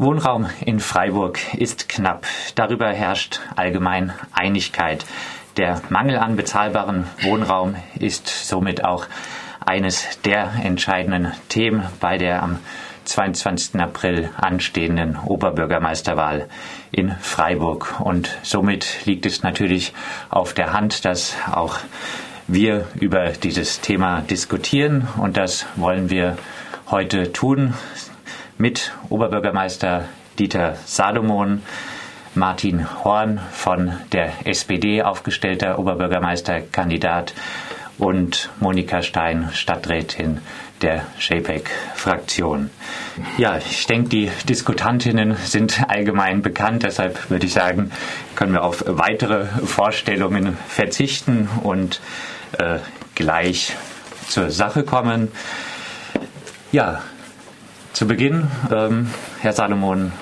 Wohnraum in Freiburg ist knapp. Darüber herrscht allgemein Einigkeit. Der Mangel an bezahlbarem Wohnraum ist somit auch eines der entscheidenden Themen bei der am 22. April anstehenden Oberbürgermeisterwahl in Freiburg. Und somit liegt es natürlich auf der Hand, dass auch wir über dieses Thema diskutieren. Und das wollen wir heute tun mit Oberbürgermeister Dieter Salomon, Martin Horn von der SPD aufgestellter Oberbürgermeisterkandidat und Monika Stein, Stadträtin der SHAPEC-Fraktion. Ja, ich denke, die Diskutantinnen sind allgemein bekannt, deshalb würde ich sagen, können wir auf weitere Vorstellungen verzichten und äh, gleich zur Sache kommen. Ja, zu Beginn, ähm, Herr Salomon,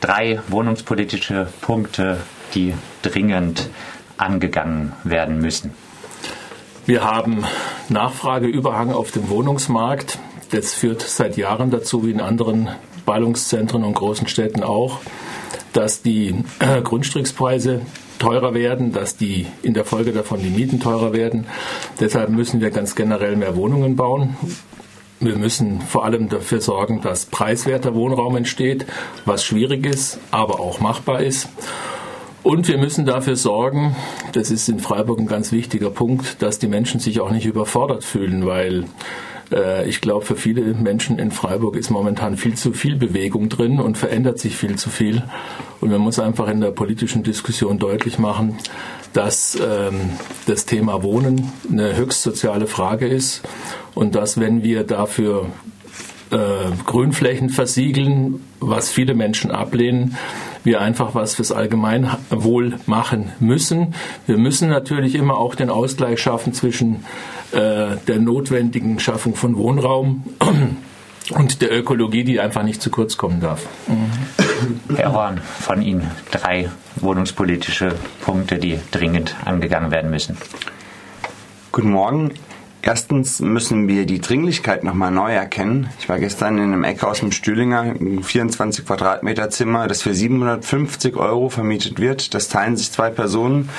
drei wohnungspolitische Punkte, die dringend angegangen werden müssen. Wir haben Nachfrageüberhang auf dem Wohnungsmarkt. Das führt seit Jahren dazu, wie in anderen Ballungszentren und großen Städten auch, dass die äh, Grundstückspreise teurer werden, dass die in der Folge davon die Mieten teurer werden. Deshalb müssen wir ganz generell mehr Wohnungen bauen. Wir müssen vor allem dafür sorgen, dass preiswerter Wohnraum entsteht, was schwierig ist, aber auch machbar ist. Und wir müssen dafür sorgen, das ist in Freiburg ein ganz wichtiger Punkt, dass die Menschen sich auch nicht überfordert fühlen, weil äh, ich glaube, für viele Menschen in Freiburg ist momentan viel zu viel Bewegung drin und verändert sich viel zu viel. Und man muss einfach in der politischen Diskussion deutlich machen, dass ähm, das Thema Wohnen eine höchst soziale Frage ist und dass, wenn wir dafür äh, Grünflächen versiegeln, was viele Menschen ablehnen, wir einfach was fürs Allgemeinwohl machen müssen. Wir müssen natürlich immer auch den Ausgleich schaffen zwischen äh, der notwendigen Schaffung von Wohnraum und der Ökologie, die einfach nicht zu kurz kommen darf. Mhm. Herr Horn, von Ihnen drei wohnungspolitische Punkte, die dringend angegangen werden müssen. Guten Morgen. Erstens müssen wir die Dringlichkeit nochmal neu erkennen. Ich war gestern in einem Eckhaus im Stühlinger, ein 24 Quadratmeter Zimmer, das für 750 Euro vermietet wird. Das teilen sich zwei Personen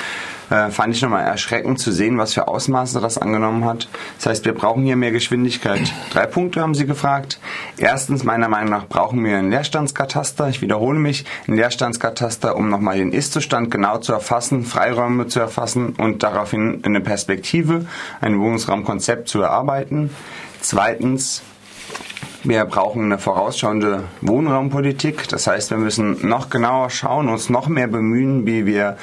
äh, fand ich nochmal erschreckend zu sehen, was für Ausmaße das angenommen hat. Das heißt, wir brauchen hier mehr Geschwindigkeit. Drei Punkte haben Sie gefragt. Erstens, meiner Meinung nach, brauchen wir einen Leerstandskataster. Ich wiederhole mich, einen Leerstandskataster, um nochmal den Ist-Zustand genau zu erfassen, Freiräume zu erfassen und daraufhin eine Perspektive, ein Wohnungsraumkonzept zu erarbeiten. Zweitens, wir brauchen eine vorausschauende Wohnraumpolitik. Das heißt, wir müssen noch genauer schauen, uns noch mehr bemühen, wie wir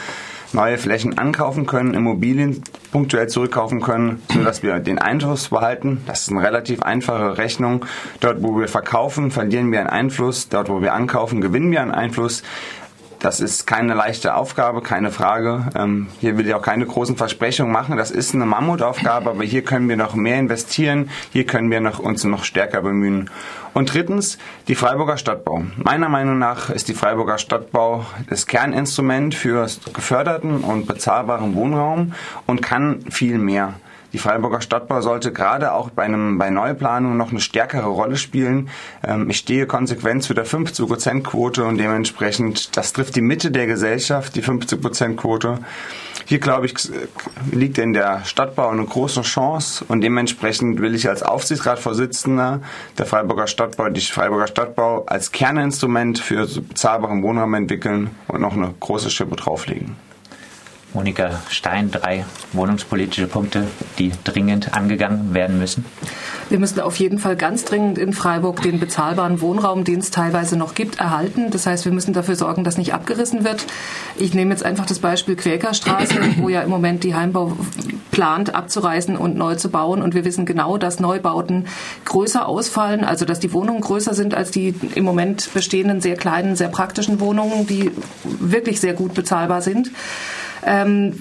neue Flächen ankaufen können, Immobilien punktuell zurückkaufen können, sodass wir den Einfluss behalten. Das ist eine relativ einfache Rechnung. Dort, wo wir verkaufen, verlieren wir einen Einfluss. Dort, wo wir ankaufen, gewinnen wir einen Einfluss. Das ist keine leichte Aufgabe, keine Frage. Ähm, hier will ich auch keine großen Versprechungen machen. Das ist eine Mammutaufgabe, aber hier können wir noch mehr investieren. Hier können wir noch, uns noch stärker bemühen. Und drittens, die Freiburger Stadtbau. Meiner Meinung nach ist die Freiburger Stadtbau das Kerninstrument für geförderten und bezahlbaren Wohnraum und kann viel mehr. Die Freiburger Stadtbau sollte gerade auch bei, einem, bei Neuplanung noch eine stärkere Rolle spielen. Ähm, ich stehe konsequent zu der 50-Prozent-Quote und dementsprechend, das trifft die Mitte der Gesellschaft, die 50-Prozent-Quote. Hier, glaube ich, liegt in der Stadtbau eine große Chance und dementsprechend will ich als Aufsichtsratsvorsitzender der Freiburger Stadtbau die Freiburger Stadtbau als Kerninstrument für bezahlbaren Wohnraum entwickeln und noch eine große Schippe drauflegen. Monika Stein, drei wohnungspolitische Punkte, die dringend angegangen werden müssen? Wir müssen auf jeden Fall ganz dringend in Freiburg den bezahlbaren Wohnraum, den es teilweise noch gibt, erhalten. Das heißt, wir müssen dafür sorgen, dass nicht abgerissen wird. Ich nehme jetzt einfach das Beispiel Quäkerstraße, wo ja im Moment die Heimbau plant, abzureißen und neu zu bauen. Und wir wissen genau, dass Neubauten größer ausfallen, also dass die Wohnungen größer sind als die im Moment bestehenden sehr kleinen, sehr praktischen Wohnungen, die wirklich sehr gut bezahlbar sind. Ähm,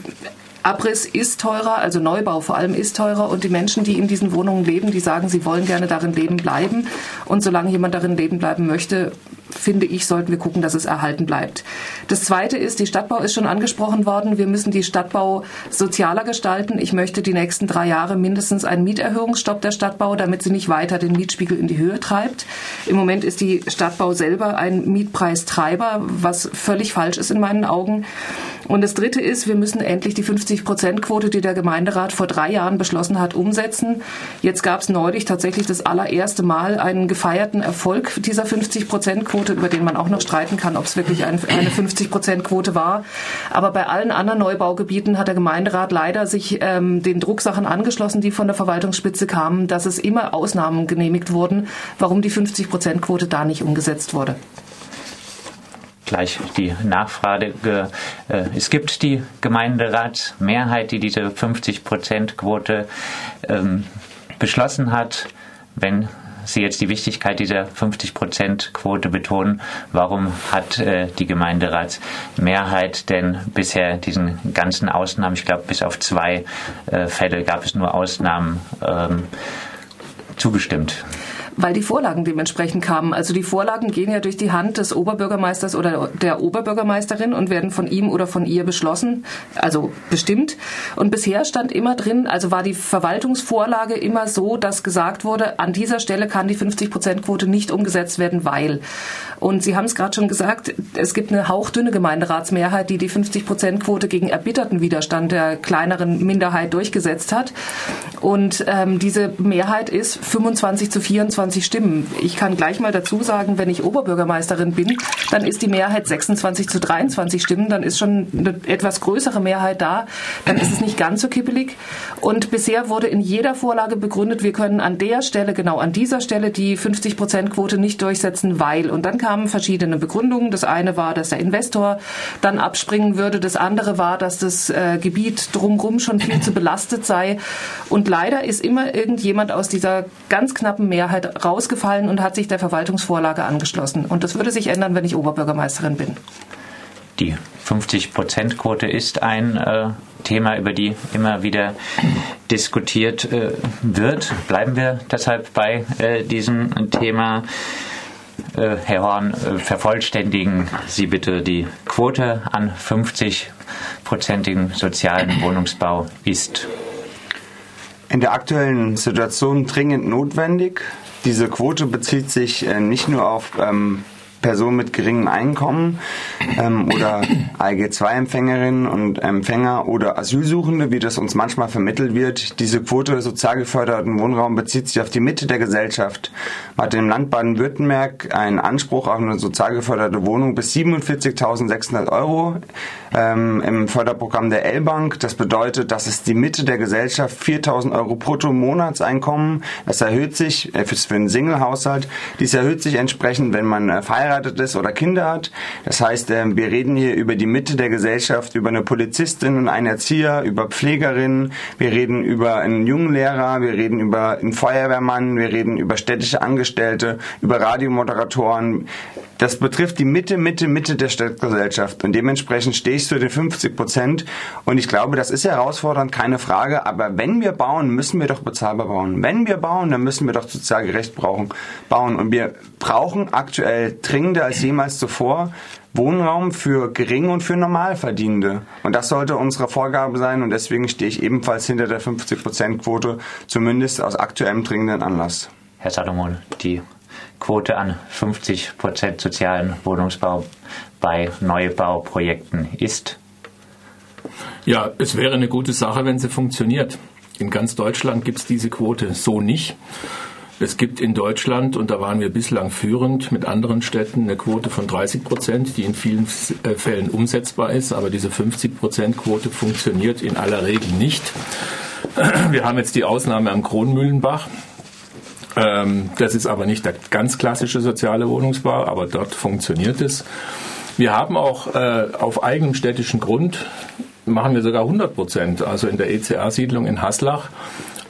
Abriss ist teurer, also Neubau vor allem ist teurer. Und die Menschen, die in diesen Wohnungen leben, die sagen, sie wollen gerne darin leben bleiben. Und solange jemand darin leben bleiben möchte, finde ich, sollten wir gucken, dass es erhalten bleibt. Das Zweite ist, die Stadtbau ist schon angesprochen worden. Wir müssen die Stadtbau sozialer gestalten. Ich möchte die nächsten drei Jahre mindestens einen Mieterhöhungsstopp der Stadtbau, damit sie nicht weiter den Mietspiegel in die Höhe treibt. Im Moment ist die Stadtbau selber ein Mietpreistreiber, was völlig falsch ist in meinen Augen. Und das Dritte ist, wir müssen endlich die 50-Prozent-Quote, die der Gemeinderat vor drei Jahren beschlossen hat, umsetzen. Jetzt gab es neulich tatsächlich das allererste Mal einen gefeierten Erfolg dieser 50-Prozent-Quote, über den man auch noch streiten kann, ob es wirklich eine 50-Prozent-Quote war. Aber bei allen anderen Neubaugebieten hat der Gemeinderat leider sich ähm, den Drucksachen angeschlossen, die von der Verwaltungsspitze kamen, dass es immer Ausnahmen genehmigt wurden, warum die 50-Prozent-Quote da nicht umgesetzt wurde gleich die Nachfrage. Äh, es gibt die Gemeinderatsmehrheit, die diese 50-Prozent-Quote ähm, beschlossen hat. Wenn Sie jetzt die Wichtigkeit dieser 50-Prozent-Quote betonen, warum hat äh, die Gemeinderatsmehrheit denn bisher diesen ganzen Ausnahmen, ich glaube bis auf zwei äh, Fälle gab es nur Ausnahmen, ähm, zugestimmt? Weil die Vorlagen dementsprechend kamen. Also die Vorlagen gehen ja durch die Hand des Oberbürgermeisters oder der Oberbürgermeisterin und werden von ihm oder von ihr beschlossen, also bestimmt. Und bisher stand immer drin, also war die Verwaltungsvorlage immer so, dass gesagt wurde, an dieser Stelle kann die 50-Prozent-Quote nicht umgesetzt werden, weil. Und Sie haben es gerade schon gesagt, es gibt eine hauchdünne Gemeinderatsmehrheit, die die 50-Prozent-Quote gegen erbitterten Widerstand der kleineren Minderheit durchgesetzt hat. Und ähm, diese Mehrheit ist 25 zu 24 25 Stimmen. Ich kann gleich mal dazu sagen, wenn ich Oberbürgermeisterin bin, dann ist die Mehrheit 26 zu 23 Stimmen, dann ist schon eine etwas größere Mehrheit da, dann ist es nicht ganz so kippelig. Und bisher wurde in jeder Vorlage begründet, wir können an der Stelle, genau an dieser Stelle die 50-Prozent-Quote nicht durchsetzen, weil. Und dann kamen verschiedene Begründungen. Das eine war, dass der Investor dann abspringen würde. Das andere war, dass das äh, Gebiet drumherum schon viel zu belastet sei. Und leider ist immer irgendjemand aus dieser ganz knappen Mehrheit rausgefallen und hat sich der Verwaltungsvorlage angeschlossen. Und das würde sich ändern, wenn ich Oberbürgermeisterin bin. Die 50-Prozent-Quote ist ein äh, Thema, über die immer wieder diskutiert äh, wird. Bleiben wir deshalb bei äh, diesem Thema. Äh, Herr Horn, äh, vervollständigen Sie bitte die Quote an 50-prozentigen sozialen Wohnungsbau ist in der aktuellen Situation dringend notwendig. Diese Quote bezieht sich äh, nicht nur auf ähm, Personen mit geringem Einkommen ähm, oder ALG-2-Empfängerinnen und Empfänger oder Asylsuchende, wie das uns manchmal vermittelt wird. Diese Quote sozial geförderten Wohnraum bezieht sich auf die Mitte der Gesellschaft. Hat im Land Baden-Württemberg einen Anspruch auf eine sozial geförderte Wohnung bis 47.600 Euro ähm, im Förderprogramm der L-Bank. Das bedeutet, dass es die Mitte der Gesellschaft 4.000 Euro brutto Monatseinkommen. Das erhöht sich äh, für einen Single-Haushalt. Dies erhöht sich entsprechend, wenn man äh, verheiratet verheiratet ist oder Kinder hat. Das heißt, ähm, wir reden hier über die Mitte der Gesellschaft, über eine Polizistin und einen Erzieher, über Pflegerinnen, wir reden über einen jungen Lehrer, wir reden über einen Feuerwehrmann, wir reden über städtische Angestellte, über Radiomoderatoren. Das betrifft die Mitte, Mitte, Mitte der Stadtgesellschaft. Und dementsprechend stehe ich zu den 50 Prozent. Und ich glaube, das ist herausfordernd, keine Frage, aber wenn wir bauen, müssen wir doch bezahlbar bauen. Wenn wir bauen, dann müssen wir doch sozial gerecht bauen. Und wir brauchen aktuell dringender als jemals zuvor Wohnraum für Gering- und für Normalverdienende. Und das sollte unsere Vorgabe sein und deswegen stehe ich ebenfalls hinter der 50%-Quote, zumindest aus aktuellem dringenden Anlass. Herr Salomon, die Quote an 50% sozialen Wohnungsbau bei Neubauprojekten ist? Ja, es wäre eine gute Sache, wenn sie funktioniert. In ganz Deutschland gibt es diese Quote so nicht. Es gibt in Deutschland, und da waren wir bislang führend mit anderen Städten, eine Quote von 30 Prozent, die in vielen äh, Fällen umsetzbar ist, aber diese 50 Prozent Quote funktioniert in aller Regel nicht. Wir haben jetzt die Ausnahme am Kronmühlenbach. Ähm, das ist aber nicht der ganz klassische soziale Wohnungsbau, aber dort funktioniert es. Wir haben auch äh, auf eigenem städtischen Grund machen wir sogar 100 Prozent. Also in der ECA-Siedlung in Haslach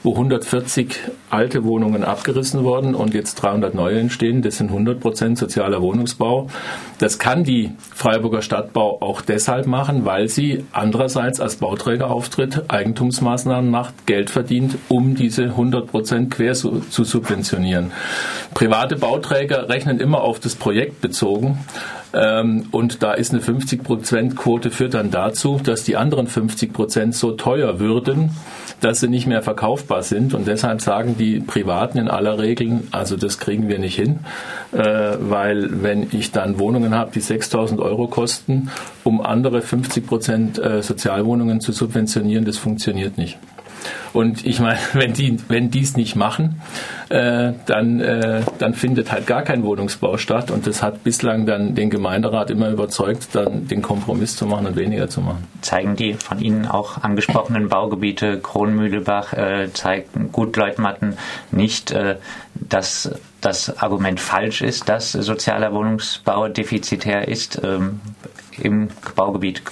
wo 140 alte Wohnungen abgerissen wurden und jetzt 300 neue entstehen. Das sind 100 Prozent sozialer Wohnungsbau. Das kann die Freiburger Stadtbau auch deshalb machen, weil sie andererseits als Bauträger auftritt, Eigentumsmaßnahmen macht, Geld verdient, um diese 100 Prozent quer zu, subventionieren. Private Bauträger rechnen immer auf das Projekt bezogen. Ähm, und da ist eine 50-Prozent-Quote führt dann dazu, dass die anderen 50 Prozent so teuer würden, dass sie nicht mehr verkaufbar sind. Und deshalb sagen die Privaten in aller Regel, also das kriegen wir nicht hin, äh, weil wenn ich dann Wohnungen habe, die 6000 Euro kosten, um andere 50 Prozent äh, Sozialwohnungen zu subventionieren, das funktioniert nicht. Und ich meine, wenn die, wenn die es nicht machen, äh, dann, äh, dann findet halt gar kein Wohnungsbau statt. Und das hat bislang dann den Gemeinderat immer überzeugt, dann den Kompromiss zu machen und weniger zu machen. Zeigen die von Ihnen auch angesprochenen Baugebiete Kronmühlebach, äh, zeigen Gutleutmatten nicht, äh, dass das Argument falsch ist, dass sozialer Wohnungsbau defizitär ist. Ähm, Im Baugebiet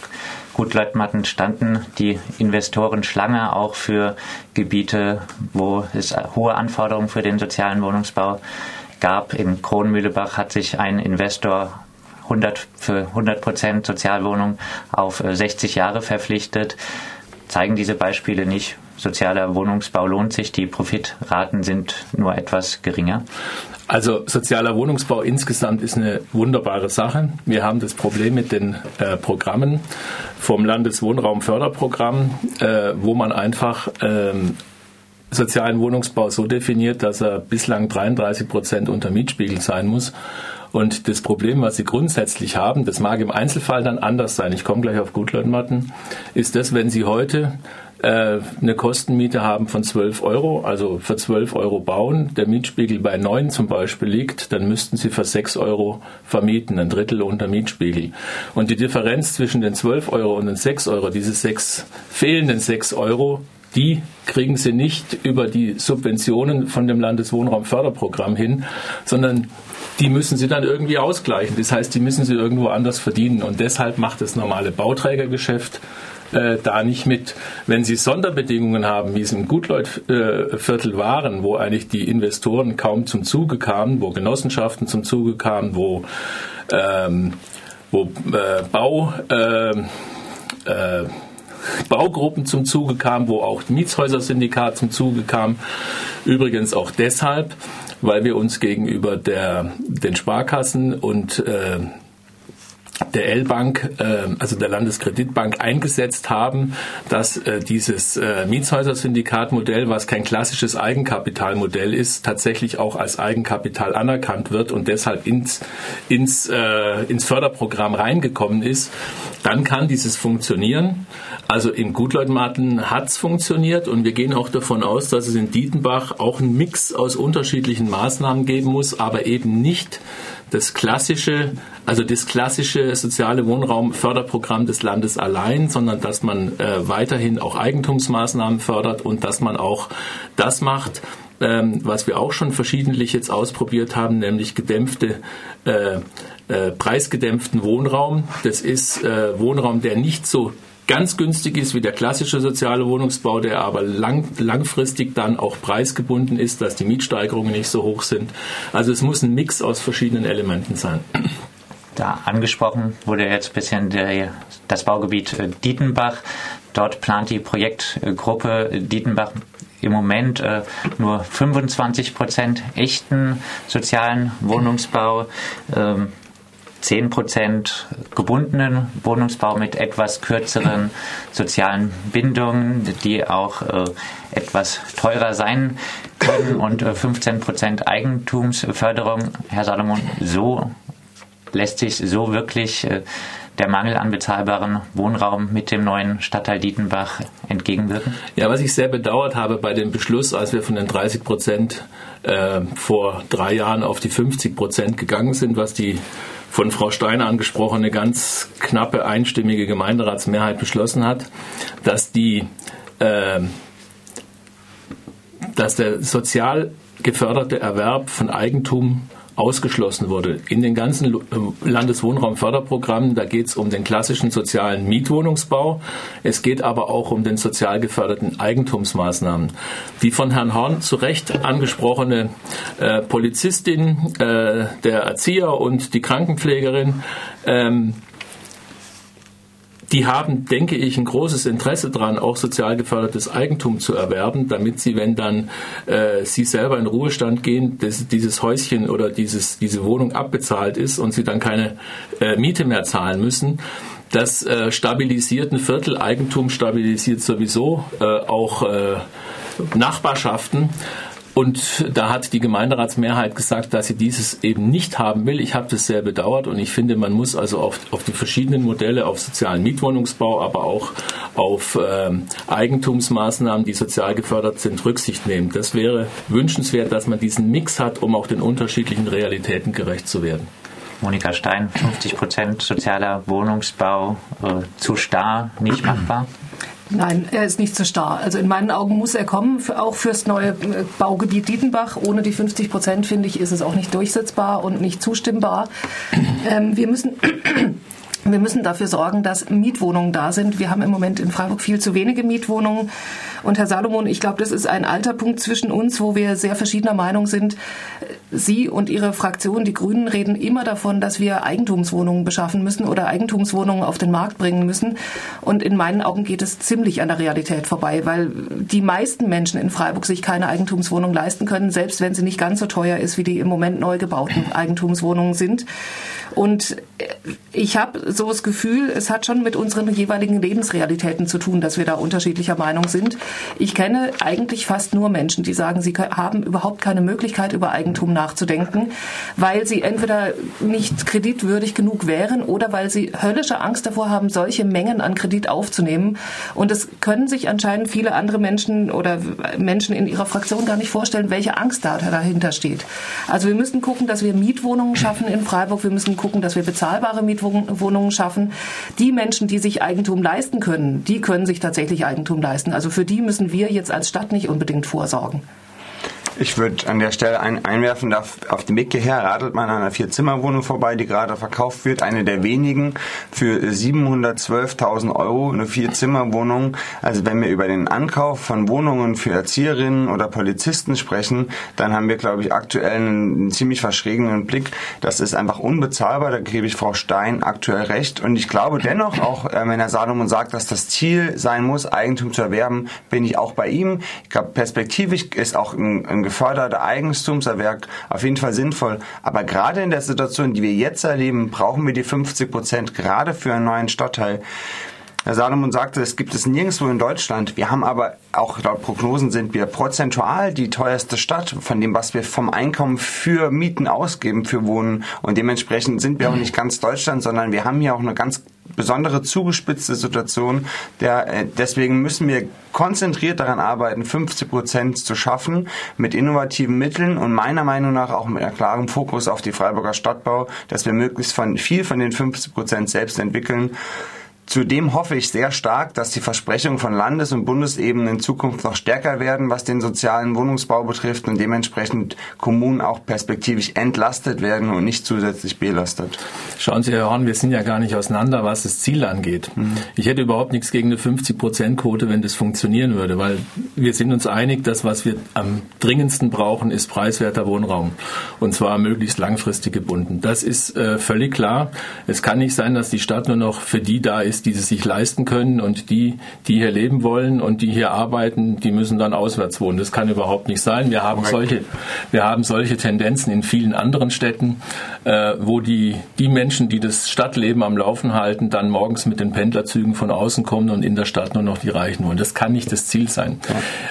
Gutleutmatten standen die Investoren Schlange auch für Gebiete, wo es hohe Anforderungen für den sozialen Wohnungsbau gab. In Kronmühlebach hat sich ein Investor 100 für 100 Prozent Sozialwohnung auf 60 äh, Jahre verpflichtet. Zeigen diese Beispiele nicht, sozialer Wohnungsbau lohnt sich, die Profitraten sind nur etwas geringer? Also sozialer Wohnungsbau insgesamt ist eine wunderbare Sache. Wir haben das Problem mit den äh, Programmen vom Landeswohnraumförderprogramm, äh, wo man einfach ähm, sozialen Wohnungsbau so definiert, dass er bislang 33 Prozent unter Mietspiegel sein muss. Und das Problem, was Sie grundsätzlich haben, das mag im Einzelfall dann anders sein, ich komme gleich auf Gutleutmatten, ist das, wenn Sie heute eine Kostenmiete haben von 12 Euro, also für 12 Euro bauen, der Mietspiegel bei 9 zum Beispiel liegt, dann müssten Sie für 6 Euro vermieten, ein Drittel unter Mietspiegel. Und die Differenz zwischen den 12 Euro und den 6 Euro, diese sechs fehlenden 6 Euro, die kriegen sie nicht über die Subventionen von dem Landeswohnraumförderprogramm hin, sondern die müssen sie dann irgendwie ausgleichen. Das heißt, die müssen sie irgendwo anders verdienen. Und deshalb macht das normale Bauträgergeschäft äh, da nicht mit. Wenn Sie Sonderbedingungen haben, wie es im Gutleut-Viertel waren, wo eigentlich die Investoren kaum zum Zuge kamen, wo Genossenschaften zum Zuge kamen, wo, ähm, wo äh, Bau äh, äh, Baugruppen zum Zuge kamen, wo auch Mietshäuser-Syndikat zum Zuge kam. Übrigens auch deshalb, weil wir uns gegenüber der, den Sparkassen und äh, der L-Bank, äh, also der Landeskreditbank, eingesetzt haben, dass äh, dieses äh, Mietshäuser-Syndikat-Modell, was kein klassisches Eigenkapitalmodell ist, tatsächlich auch als Eigenkapital anerkannt wird und deshalb ins, ins, äh, ins Förderprogramm reingekommen ist, dann kann dieses funktionieren. Also in Gutleutmatten hat es funktioniert und wir gehen auch davon aus, dass es in Dietenbach auch einen Mix aus unterschiedlichen Maßnahmen geben muss, aber eben nicht das klassische, also das klassische soziale Wohnraumförderprogramm des Landes allein, sondern dass man äh, weiterhin auch Eigentumsmaßnahmen fördert und dass man auch das macht, ähm, was wir auch schon verschiedentlich jetzt ausprobiert haben, nämlich gedämpfte äh, äh, preisgedämpften Wohnraum. Das ist äh, Wohnraum, der nicht so ganz günstig ist wie der klassische soziale Wohnungsbau, der aber lang, langfristig dann auch preisgebunden ist, dass die Mietsteigerungen nicht so hoch sind. Also es muss ein Mix aus verschiedenen Elementen sein. Da angesprochen wurde jetzt ein bisschen der, das Baugebiet äh, Dietenbach. Dort plant die Projektgruppe Dietenbach im Moment äh, nur 25 Prozent echten sozialen Wohnungsbau. Ähm, 10 Prozent gebundenen Wohnungsbau mit etwas kürzeren sozialen Bindungen, die auch äh, etwas teurer sein können und äh, 15 Prozent Eigentumsförderung. Herr Salomon, so lässt sich so wirklich äh, der Mangel an bezahlbaren Wohnraum mit dem neuen Stadtteil Dietenbach entgegenwirken? Ja, was ich sehr bedauert habe bei dem Beschluss, als wir von den 30 Prozent äh, vor drei Jahren auf die 50 Prozent gegangen sind, was die von Frau Steiner angesprochene ganz knappe einstimmige Gemeinderatsmehrheit beschlossen hat, dass die äh, dass der sozial geförderte Erwerb von Eigentum ausgeschlossen wurde. In den ganzen äh, Landeswohnraumförderprogrammen, da geht es um den klassischen sozialen Mietwohnungsbau. Es geht aber auch um den sozial geförderten Eigentumsmaßnahmen. Die von Herrn Horn zu Recht angesprochene äh, Polizistin, äh, der Erzieher und die Krankenpflegerin, ähm, die haben, denke ich, ein großes Interesse daran, auch sozial gefördertes Eigentum zu erwerben, damit sie, wenn dann äh, sie selber in Ruhestand gehen, dass dieses Häuschen oder dieses, diese Wohnung abbezahlt ist und sie dann keine äh, Miete mehr zahlen müssen. Das äh, stabilisiert ein Viertel, Eigentum stabilisiert sowieso äh, auch äh, Nachbarschaften. Und da hat die Gemeinderatsmehrheit gesagt, dass sie dieses eben nicht haben will. Ich habe das sehr bedauert und ich finde, man muss also auf, auf die verschiedenen Modelle, auf sozialen Mietwohnungsbau, aber auch auf ähm, Eigentumsmaßnahmen, die sozial gefördert sind, Rücksicht nehmen. Das wäre wünschenswert, dass man diesen Mix hat, um auch den unterschiedlichen Realitäten gerecht zu werden. Monika Stein, 50 Prozent sozialer Wohnungsbau äh, zu starr, nicht machbar? Nein, er ist nicht zu starr. Also in meinen Augen muss er kommen, für, auch fürs neue äh, Baugebiet Dietenbach. Ohne die 50 Prozent, finde ich, ist es auch nicht durchsetzbar und nicht zustimmbar. Ähm, wir müssen wir müssen dafür sorgen, dass Mietwohnungen da sind. Wir haben im Moment in Freiburg viel zu wenige Mietwohnungen. Und Herr Salomon, ich glaube, das ist ein alter Punkt zwischen uns, wo wir sehr verschiedener Meinung sind. Sie und Ihre Fraktion, die Grünen, reden immer davon, dass wir Eigentumswohnungen beschaffen müssen oder Eigentumswohnungen auf den Markt bringen müssen. Und in meinen Augen geht es ziemlich an der Realität vorbei, weil die meisten Menschen in Freiburg sich keine Eigentumswohnung leisten können, selbst wenn sie nicht ganz so teuer ist, wie die im Moment neu gebauten Eigentumswohnungen sind. Und ich habe so das Gefühl, es hat schon mit unseren jeweiligen Lebensrealitäten zu tun, dass wir da unterschiedlicher Meinung sind. Ich kenne eigentlich fast nur Menschen, die sagen, sie haben überhaupt keine Möglichkeit, über Eigentum nachzudenken, weil sie entweder nicht kreditwürdig genug wären oder weil sie höllische Angst davor haben, solche Mengen an Kredit aufzunehmen. Und es können sich anscheinend viele andere Menschen oder Menschen in ihrer Fraktion gar nicht vorstellen, welche Angst da dahinter steht. Also wir müssen gucken, dass wir Mietwohnungen schaffen in Freiburg. Wir müssen gucken, dass wir bezahlbare Mietwohnungen schaffen. Die Menschen, die sich Eigentum leisten können, die können sich tatsächlich Eigentum leisten. Also für die müssen wir jetzt als Stadt nicht unbedingt vorsorgen. Ich würde an der Stelle ein, einwerfen, auf, auf dem Weg hierher radelt man an einer Vier-Zimmer-Wohnung vorbei, die gerade verkauft wird. Eine der wenigen für 712.000 Euro, eine Vier-Zimmer-Wohnung. Also wenn wir über den Ankauf von Wohnungen für Erzieherinnen oder Polizisten sprechen, dann haben wir, glaube ich, aktuell einen, ziemlich verschrägenen Blick. Das ist einfach unbezahlbar, da gebe ich Frau Stein aktuell recht. Und ich glaube dennoch, auch äh, wenn Herr Salomon sagt, dass das Ziel sein muss, Eigentum zu erwerben, bin ich auch bei ihm. Ich glaube, perspektivisch ist auch ein, ein geförderter Eigentumserwerb auf jeden Fall sinnvoll. Aber gerade in der Situation, die wir jetzt erleben, brauchen wir die 50 Prozent gerade für einen neuen Stadtteil. Herr Salomon sagte, es gibt es nirgendwo in Deutschland. Wir haben aber auch laut Prognosen sind wir prozentual die teuerste Stadt von dem, was wir vom Einkommen für Mieten ausgeben, für Wohnen. Und dementsprechend sind wir auch nicht ganz Deutschland, sondern wir haben hier auch eine ganz besondere zugespitzte Situation. Der, äh, deswegen müssen wir konzentriert daran arbeiten, 50 Prozent zu schaffen mit innovativen Mitteln und meiner Meinung nach auch mit einem klaren Fokus auf die Freiburger Stadtbau, dass wir möglichst von, viel von den 50 Prozent selbst entwickeln. Zudem hoffe ich sehr stark, dass die Versprechungen von Landes- und Bundesebene in Zukunft noch stärker werden, was den sozialen Wohnungsbau betrifft und dementsprechend Kommunen auch perspektivisch entlastet werden und nicht zusätzlich belastet. Schauen Sie, Herr Horn, wir sind ja gar nicht auseinander, was das Ziel angeht. Mhm. Ich hätte überhaupt nichts gegen eine 50-Prozent-Quote, wenn das funktionieren würde, weil wir sind uns einig, dass was wir am dringendsten brauchen, ist preiswerter Wohnraum und zwar möglichst langfristig gebunden. Das ist äh, völlig klar. Es kann nicht sein, dass die Stadt nur noch für die da ist, die sie sich leisten können und die, die hier leben wollen und die hier arbeiten, die müssen dann auswärts wohnen. Das kann überhaupt nicht sein. Wir haben solche, wir haben solche Tendenzen in vielen anderen Städten, äh, wo die, die Menschen, die das Stadtleben am Laufen halten, dann morgens mit den Pendlerzügen von außen kommen und in der Stadt nur noch die Reichen wohnen. Das kann nicht das Ziel sein.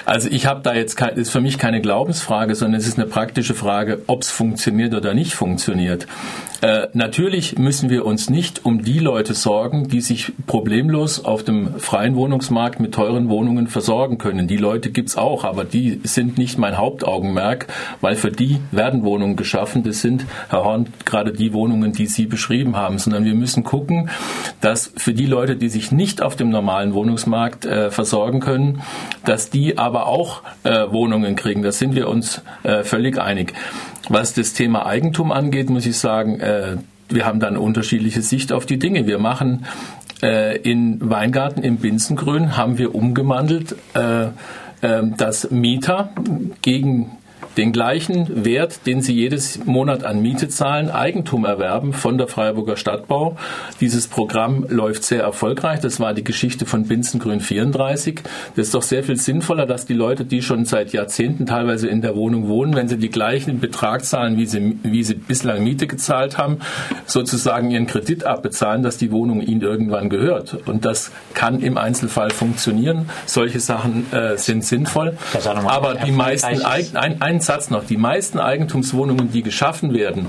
Also ich habe da jetzt, kein, ist für mich keine Glaubensfrage, sondern es ist eine praktische Frage, ob es funktioniert oder nicht funktioniert. Äh, natürlich müssen wir uns nicht um die Leute sorgen, die sich problemlos auf dem freien Wohnungsmarkt mit teuren Wohnungen versorgen können. Die Leute gibt's auch, aber die sind nicht mein Hauptaugenmerk, weil für die werden Wohnungen geschaffen. Das sind, Herr Horn, gerade die Wohnungen, die Sie beschrieben haben, sondern wir müssen gucken, dass für die Leute, die sich nicht auf dem normalen Wohnungsmarkt äh, versorgen können, dass die aber auch äh, Wohnungen kriegen. Da sind wir uns äh, völlig einig. Was das Thema Eigentum angeht, muss ich sagen, äh, wir haben da eine unterschiedliche Sicht auf die Dinge. Wir machen äh, in Weingarten im Binzengrün haben wir umgewandelt, äh, äh, dass Mieter gegen den gleichen Wert, den sie jedes Monat an Miete zahlen, Eigentum erwerben von der Freiburger Stadtbau. Dieses Programm läuft sehr erfolgreich. Das war die Geschichte von Binzengrün 34. Das ist doch sehr viel sinnvoller, dass die Leute, die schon seit Jahrzehnten teilweise in der Wohnung wohnen, wenn sie die gleichen Betrag zahlen, wie sie, wie sie bislang Miete gezahlt haben, sozusagen ihren Kredit abbezahlen, dass die Wohnung ihnen irgendwann gehört. Und das kann im Einzelfall funktionieren. Solche Sachen äh, sind sinnvoll. Aber die meisten, ein, ein, Satz noch. Die meisten Eigentumswohnungen, die geschaffen werden,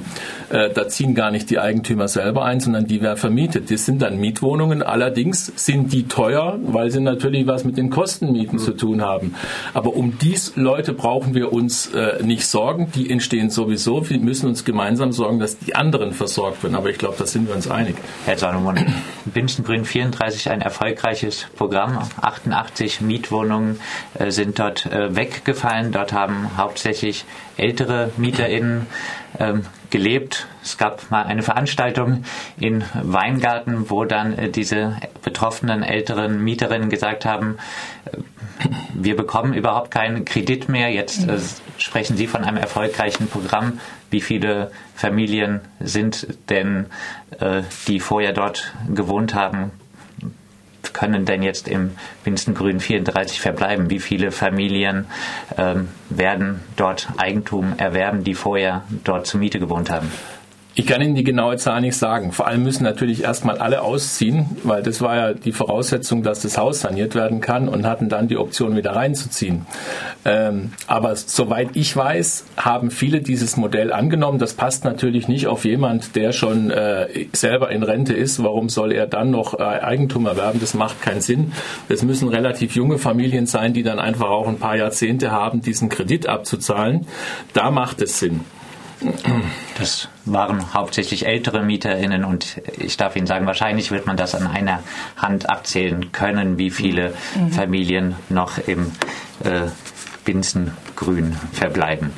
äh, da ziehen gar nicht die Eigentümer selber ein, sondern die werden vermietet. Das sind dann Mietwohnungen. Allerdings sind die teuer, weil sie natürlich was mit den Kostenmieten mhm. zu tun haben. Aber um dies Leute brauchen wir uns äh, nicht sorgen. Die entstehen sowieso. Wir müssen uns gemeinsam sorgen, dass die anderen versorgt werden. Aber ich glaube, da sind wir uns einig. Herr Salomon, Binzengrün 34, ein erfolgreiches Programm. 88 Mietwohnungen äh, sind dort äh, weggefallen. Dort haben hauptsächlich hauptsächlich ältere MieterInnen ähm, gelebt. Es gab mal eine Veranstaltung in Weingarten, wo dann äh, diese betroffenen älteren Mieterinnen gesagt haben, äh, wir bekommen überhaupt keinen Kredit mehr. Jetzt äh, sprechen Sie von einem erfolgreichen Programm. Wie viele Familien sind denn, äh, die vorher dort gewohnt haben, können denn jetzt im Winstengrün 34 verbleiben? Wie viele Familien ähm, werden dort Eigentum erwerben, die vorher dort zur Miete gewohnt haben? Ich kann Ihnen die genaue Zahl nicht sagen. Vor allem müssen natürlich erstmal alle ausziehen, weil das war ja die Voraussetzung, dass das Haus saniert werden kann und hatten dann die Option, wieder reinzuziehen. Ähm, aber soweit ich weiß, haben viele dieses Modell angenommen. Das passt natürlich nicht auf jemand, der schon äh, selber in Rente ist. Warum soll er dann noch äh, Eigentum erwerben? Das macht keinen Sinn. Es müssen relativ junge Familien sein, die dann einfach auch ein paar Jahrzehnte haben, diesen Kredit abzuzahlen. Da macht es Sinn. Das waren hauptsächlich ältere MieterInnen und ich darf Ihnen sagen, wahrscheinlich wird man das an einer Hand abzählen können, wie viele mhm. Familien noch im äh, Binsengrün verbleiben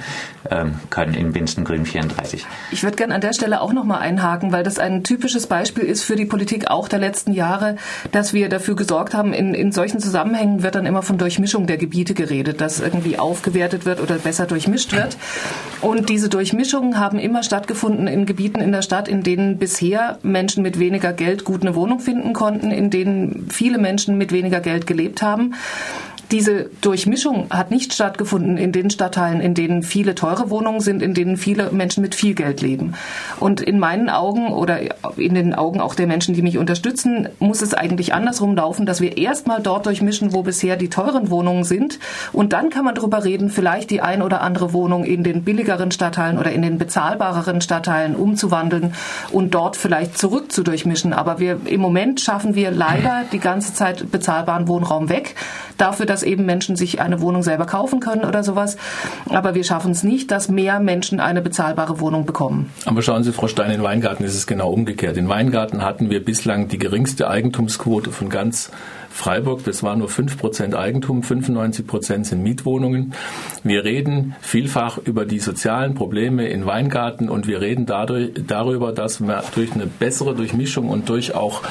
ähm, können in Binsengrün 34. Ich würde gerne an der Stelle auch noch mal einhaken, weil das ein typisches Beispiel ist für die Politik auch der letzten Jahre, dass wir dafür gesorgt haben, in, in solchen Zusammenhängen wird dann immer von Durchmischung der Gebiete geredet, dass irgendwie aufgewertet wird oder besser durchmischt wird. Und diese Durchmischungen haben immer stattgefunden in Gebieten in der Stadt, in denen bisher Menschen mit weniger Geld gut eine Wohnung finden konnten, in denen viele Menschen mit weniger Geld gelebt haben diese Durchmischung hat nicht stattgefunden in den Stadtteilen, in denen viele teure Wohnungen sind, in denen viele Menschen mit viel Geld leben. Und in meinen Augen oder in den Augen auch der Menschen, die mich unterstützen, muss es eigentlich andersrum laufen, dass wir erstmal dort durchmischen, wo bisher die teuren Wohnungen sind. Und dann kann man darüber reden, vielleicht die ein oder andere Wohnung in den billigeren Stadtteilen oder in den bezahlbareren Stadtteilen umzuwandeln und dort vielleicht zurück zu durchmischen. Aber wir, im Moment schaffen wir leider die ganze Zeit bezahlbaren Wohnraum weg. Dafür, dass dass eben Menschen sich eine Wohnung selber kaufen können oder sowas. Aber wir schaffen es nicht, dass mehr Menschen eine bezahlbare Wohnung bekommen. Aber schauen Sie, Frau Stein, in Weingarten ist es genau umgekehrt. In Weingarten hatten wir bislang die geringste Eigentumsquote von ganz Freiburg, das war nur 5% Eigentum, 95% sind Mietwohnungen. Wir reden vielfach über die sozialen Probleme in Weingarten und wir reden dadurch, darüber, dass man durch eine bessere Durchmischung und durch auch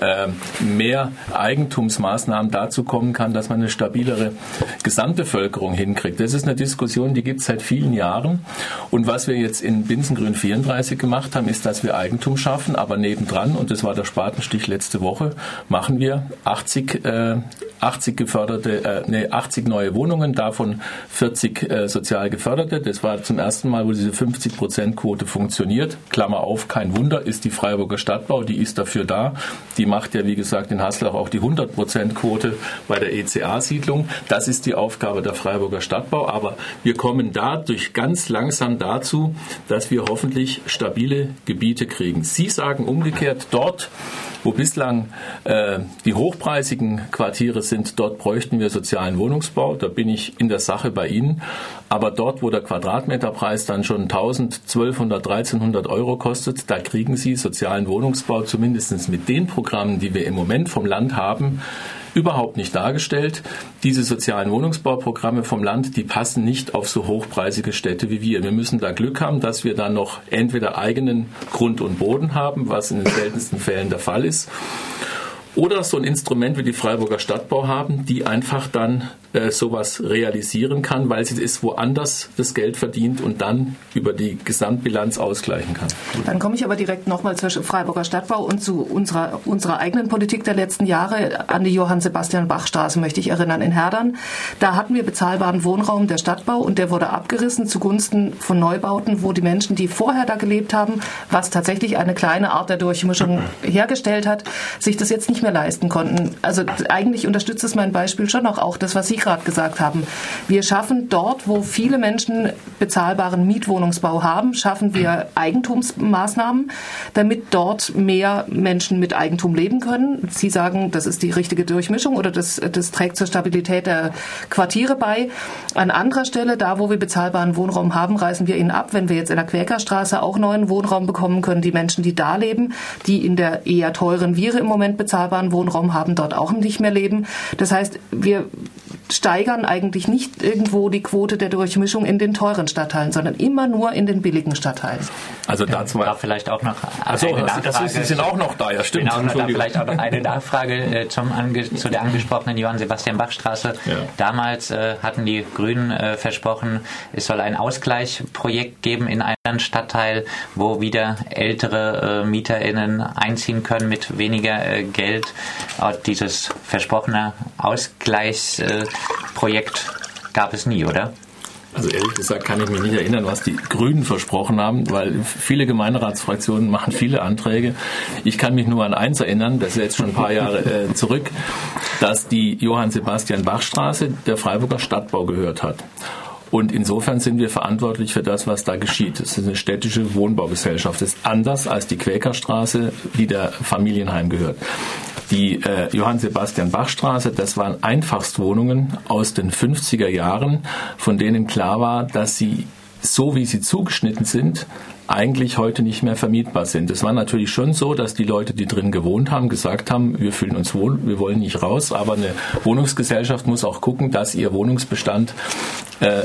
äh, mehr Eigentumsmaßnahmen dazu kommen kann, dass man eine stabilere Gesamtbevölkerung hinkriegt. Das ist eine Diskussion, die gibt es seit vielen Jahren. Und was wir jetzt in Binsengrün 34 gemacht haben, ist, dass wir Eigentum schaffen, aber nebendran, und das war der Spatenstich letzte Woche, machen wir 80 80, äh, 80 geförderte, äh, nee, 80 neue Wohnungen, davon 40 äh, sozial geförderte. Das war zum ersten Mal, wo diese 50 Prozent Quote funktioniert. Klammer auf, kein Wunder, ist die Freiburger Stadtbau, die ist dafür da. Die macht ja, wie gesagt, in Haslach auch die 100 Prozent Quote bei der ECA-Siedlung. Das ist die Aufgabe der Freiburger Stadtbau. Aber wir kommen dadurch ganz langsam dazu, dass wir hoffentlich stabile Gebiete kriegen. Sie sagen umgekehrt, dort, wo bislang äh, die hochpreisigen Quartiere sind, dort bräuchten wir sozialen Wohnungsbau. Da bin ich in der Sache bei Ihnen. Aber dort, wo der Quadratmeterpreis dann schon 1000, 1200, 1300 Euro kostet, da kriegen Sie sozialen Wohnungsbau zumindest mit den Programmen, die wir im Moment vom Land haben, überhaupt nicht dargestellt. Diese sozialen Wohnungsbauprogramme vom Land, die passen nicht auf so hochpreisige Städte wie wir. Wir müssen da Glück haben, dass wir dann noch entweder eigenen Grund und Boden haben, was in den seltensten Fällen der Fall ist, oder so ein Instrument wie die Freiburger Stadtbau haben, die einfach dann äh, sowas realisieren kann, weil sie es woanders das Geld verdient und dann über die Gesamtbilanz ausgleichen kann. Dann komme ich aber direkt nochmal zur Freiburger Stadtbau und zu unserer, unserer eigenen Politik der letzten Jahre. An die Johann-Sebastian-Bach-Straße möchte ich erinnern in Herdern. Da hatten wir bezahlbaren Wohnraum der Stadtbau und der wurde abgerissen zugunsten von Neubauten, wo die Menschen, die vorher da gelebt haben, was tatsächlich eine kleine Art der Durchmischung hergestellt hat, sich das jetzt nicht mehr leisten konnten. Also eigentlich unterstützt es mein Beispiel schon noch auch das, was Sie gerade gesagt haben. Wir schaffen dort, wo viele Menschen bezahlbaren Mietwohnungsbau haben, schaffen wir Eigentumsmaßnahmen, damit dort mehr Menschen mit Eigentum leben können. Sie sagen, das ist die richtige Durchmischung oder das, das trägt zur Stabilität der Quartiere bei. An anderer Stelle, da wo wir bezahlbaren Wohnraum haben, reißen wir ihn ab. Wenn wir jetzt in der Quäkerstraße auch neuen Wohnraum bekommen können, die Menschen, die da leben, die in der eher teuren Viere im Moment bezahlbaren Wohnraum haben, dort auch nicht mehr leben. Das heißt, wir steigern eigentlich nicht irgendwo die Quote der Durchmischung in den teuren Stadtteilen, sondern immer nur in den billigen Stadtteilen. Also dazu ja, vielleicht auch noch also, eine Nachfrage. Das ist, Sie sind auch noch da, ja stimmt. Genau, da vielleicht auch noch eine Nachfrage äh, zum, zu der angesprochenen Johann Sebastian Bach Straße. Ja. Damals äh, hatten die Grünen äh, versprochen, es soll ein Ausgleichsprojekt geben in einem Stadtteil, wo wieder ältere äh, MieterInnen einziehen können mit weniger äh, Geld. dieses versprochene Ausgleichsprojekt Projekt gab es nie, oder? Also ehrlich gesagt kann ich mich nicht erinnern, was die Grünen versprochen haben, weil viele Gemeinderatsfraktionen machen viele Anträge. Ich kann mich nur an eins erinnern, das ist jetzt schon ein paar Jahre äh, zurück, dass die Johann Sebastian Bach Straße der Freiburger Stadtbau gehört hat. Und insofern sind wir verantwortlich für das, was da geschieht. Es ist eine städtische Wohnbaugesellschaft. Das ist anders als die Quäkerstraße, die der Familienheim gehört. Die äh, Johann Sebastian Bach Straße, das waren Einfachstwohnungen aus den 50er Jahren, von denen klar war, dass sie so wie sie zugeschnitten sind, eigentlich heute nicht mehr vermietbar sind. Es war natürlich schon so, dass die Leute, die drin gewohnt haben, gesagt haben, wir fühlen uns wohl, wir wollen nicht raus, aber eine Wohnungsgesellschaft muss auch gucken, dass ihr Wohnungsbestand äh,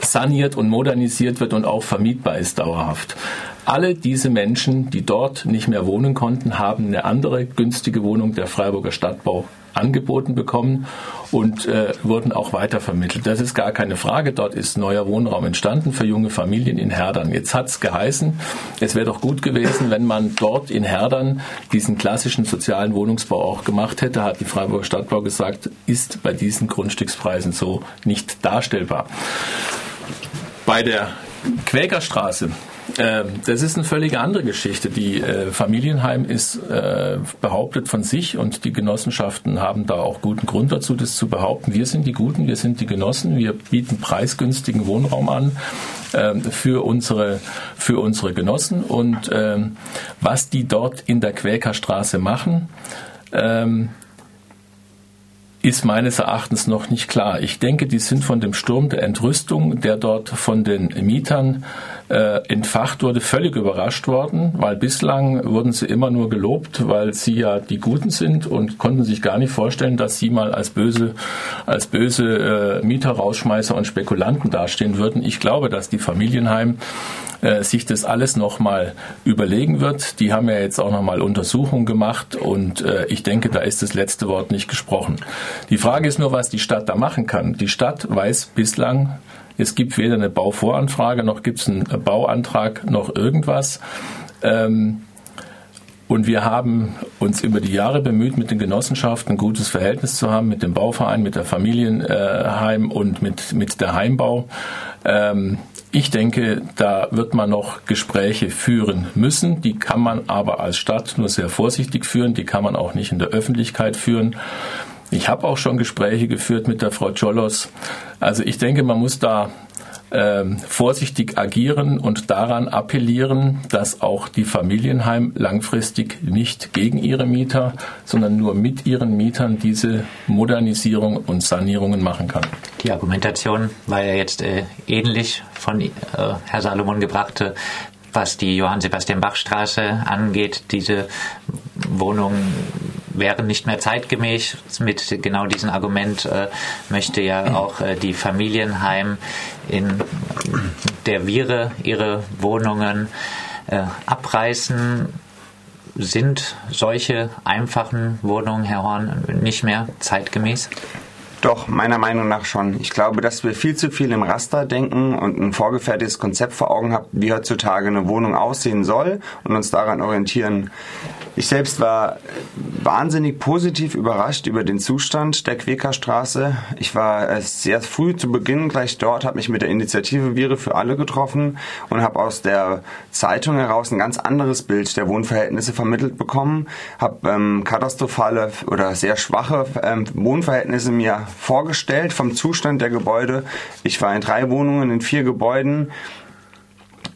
saniert und modernisiert wird und auch vermietbar ist dauerhaft. Alle diese Menschen, die dort nicht mehr wohnen konnten, haben eine andere günstige Wohnung der Freiburger Stadtbau angeboten bekommen und äh, wurden auch weitervermittelt. Das ist gar keine Frage. Dort ist neuer Wohnraum entstanden für junge Familien in Herdern. Jetzt hat es geheißen, es wäre doch gut gewesen, wenn man dort in Herdern diesen klassischen sozialen Wohnungsbau auch gemacht hätte, hat die Freiburger Stadtbau gesagt, ist bei diesen Grundstückspreisen so nicht darstellbar. Bei der Quäkerstraße das ist eine völlig andere Geschichte. Die äh, Familienheim ist äh, behauptet von sich und die Genossenschaften haben da auch guten Grund dazu, das zu behaupten. Wir sind die Guten, wir sind die Genossen, wir bieten preisgünstigen Wohnraum an ähm, für unsere für unsere Genossen und ähm, was die dort in der Quäkerstraße machen ist meines Erachtens noch nicht klar. Ich denke, die sind von dem Sturm der Entrüstung, der dort von den Mietern äh, entfacht wurde, völlig überrascht worden, weil bislang wurden sie immer nur gelobt, weil sie ja die Guten sind und konnten sich gar nicht vorstellen, dass sie mal als böse, als böse äh, Mieter, Rausschmeißer und Spekulanten dastehen würden. Ich glaube, dass die Familienheim äh, sich das alles nochmal überlegen wird. Die haben ja jetzt auch nochmal Untersuchungen gemacht und äh, ich denke, da ist das letzte Wort nicht gesprochen. Die Frage ist nur, was die Stadt da machen kann. Die Stadt weiß bislang, es gibt weder eine Bauvoranfrage noch gibt es einen Bauantrag noch irgendwas. Ähm, und wir haben uns über die Jahre bemüht, mit den Genossenschaften ein gutes Verhältnis zu haben, mit dem Bauverein, mit der Familienheim und mit, mit der Heimbau. Ähm, ich denke, da wird man noch Gespräche führen müssen. Die kann man aber als Stadt nur sehr vorsichtig führen. Die kann man auch nicht in der Öffentlichkeit führen. Ich habe auch schon Gespräche geführt mit der Frau Cholos. Also ich denke, man muss da ähm, vorsichtig agieren und daran appellieren, dass auch die Familienheim langfristig nicht gegen ihre Mieter, sondern nur mit ihren Mietern diese Modernisierung und Sanierungen machen kann. Die Argumentation war ja jetzt äh, ähnlich von äh, Herr Salomon gebrachte, was die Johann Sebastian Bach Straße angeht. Diese Wohnungen wären nicht mehr zeitgemäß. Mit genau diesem Argument äh, möchte ja auch äh, die Familienheim in der Viere ihre Wohnungen äh, abreißen. Sind solche einfachen Wohnungen, Herr Horn, nicht mehr zeitgemäß? Doch, meiner Meinung nach schon. Ich glaube, dass wir viel zu viel im Raster denken und ein vorgefertigtes Konzept vor Augen haben, wie heutzutage eine Wohnung aussehen soll und uns daran orientieren. Ich selbst war wahnsinnig positiv überrascht über den Zustand der Quäkerstraße. Ich war sehr früh zu Beginn gleich dort, habe mich mit der Initiative Viere für alle getroffen und habe aus der Zeitung heraus ein ganz anderes Bild der Wohnverhältnisse vermittelt bekommen, habe ähm, katastrophale oder sehr schwache ähm, Wohnverhältnisse mir vorgestellt vom Zustand der Gebäude. Ich war in drei Wohnungen in vier Gebäuden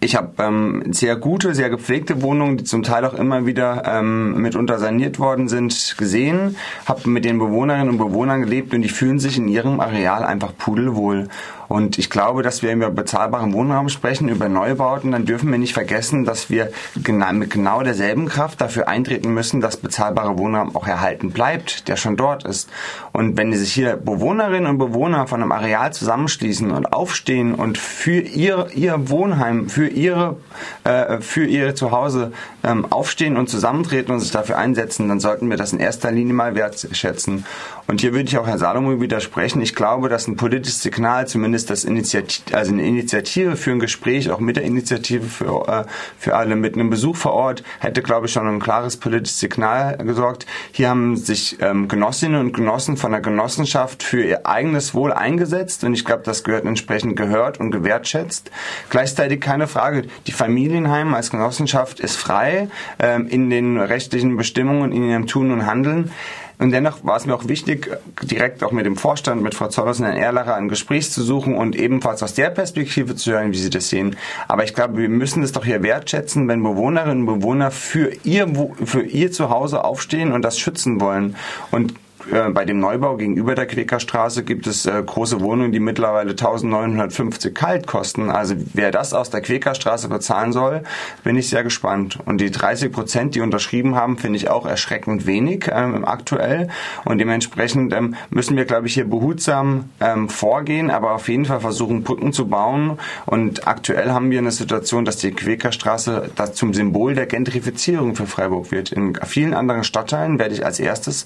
ich habe ähm, sehr gute, sehr gepflegte Wohnungen, die zum Teil auch immer wieder ähm, mitunter saniert worden sind, gesehen. Habe mit den Bewohnerinnen und Bewohnern gelebt und die fühlen sich in ihrem Areal einfach pudelwohl. Und ich glaube, dass wir über bezahlbaren Wohnraum sprechen, über Neubauten, dann dürfen wir nicht vergessen, dass wir genau, mit genau derselben Kraft dafür eintreten müssen, dass bezahlbarer Wohnraum auch erhalten bleibt, der schon dort ist. Und wenn sich hier Bewohnerinnen und Bewohner von einem Areal zusammenschließen und aufstehen und für ihr, ihr Wohnheim, für ihre, äh, für ihr Zuhause ähm, aufstehen und zusammentreten und sich dafür einsetzen, dann sollten wir das in erster Linie mal wertschätzen. Und hier würde ich auch Herrn Salomo widersprechen. Ich glaube, dass ein politisches Signal, zumindest das Initiative, also eine Initiative für ein Gespräch, auch mit der Initiative für, äh, für alle, mit einem Besuch vor Ort, hätte, glaube ich, schon ein klares politisches Signal gesorgt. Hier haben sich ähm, Genossinnen und Genossen von der Genossenschaft für ihr eigenes Wohl eingesetzt und ich glaube, das gehört entsprechend gehört und gewertschätzt. Gleichzeitig keine Frage, die Familienheim als Genossenschaft ist frei ähm, in den rechtlichen Bestimmungen, in ihrem Tun und Handeln. Und dennoch war es mir auch wichtig, direkt auch mit dem Vorstand, mit Frau Zollers und Herrn Erlacher ein Gespräch zu suchen und ebenfalls aus der Perspektive zu hören, wie sie das sehen. Aber ich glaube, wir müssen es doch hier wertschätzen, wenn Bewohnerinnen und Bewohner für ihr, für ihr Zuhause aufstehen und das schützen wollen. Und bei dem Neubau gegenüber der Quäkerstraße gibt es äh, große Wohnungen, die mittlerweile 1950 kalt kosten. Also wer das aus der Quäkerstraße bezahlen soll, bin ich sehr gespannt. Und die 30 Prozent, die unterschrieben haben, finde ich auch erschreckend wenig ähm, aktuell. Und dementsprechend ähm, müssen wir, glaube ich, hier behutsam ähm, vorgehen, aber auf jeden Fall versuchen, Brücken zu bauen. Und aktuell haben wir eine Situation, dass die Quäkerstraße das zum Symbol der Gentrifizierung für Freiburg wird. In vielen anderen Stadtteilen werde ich als erstes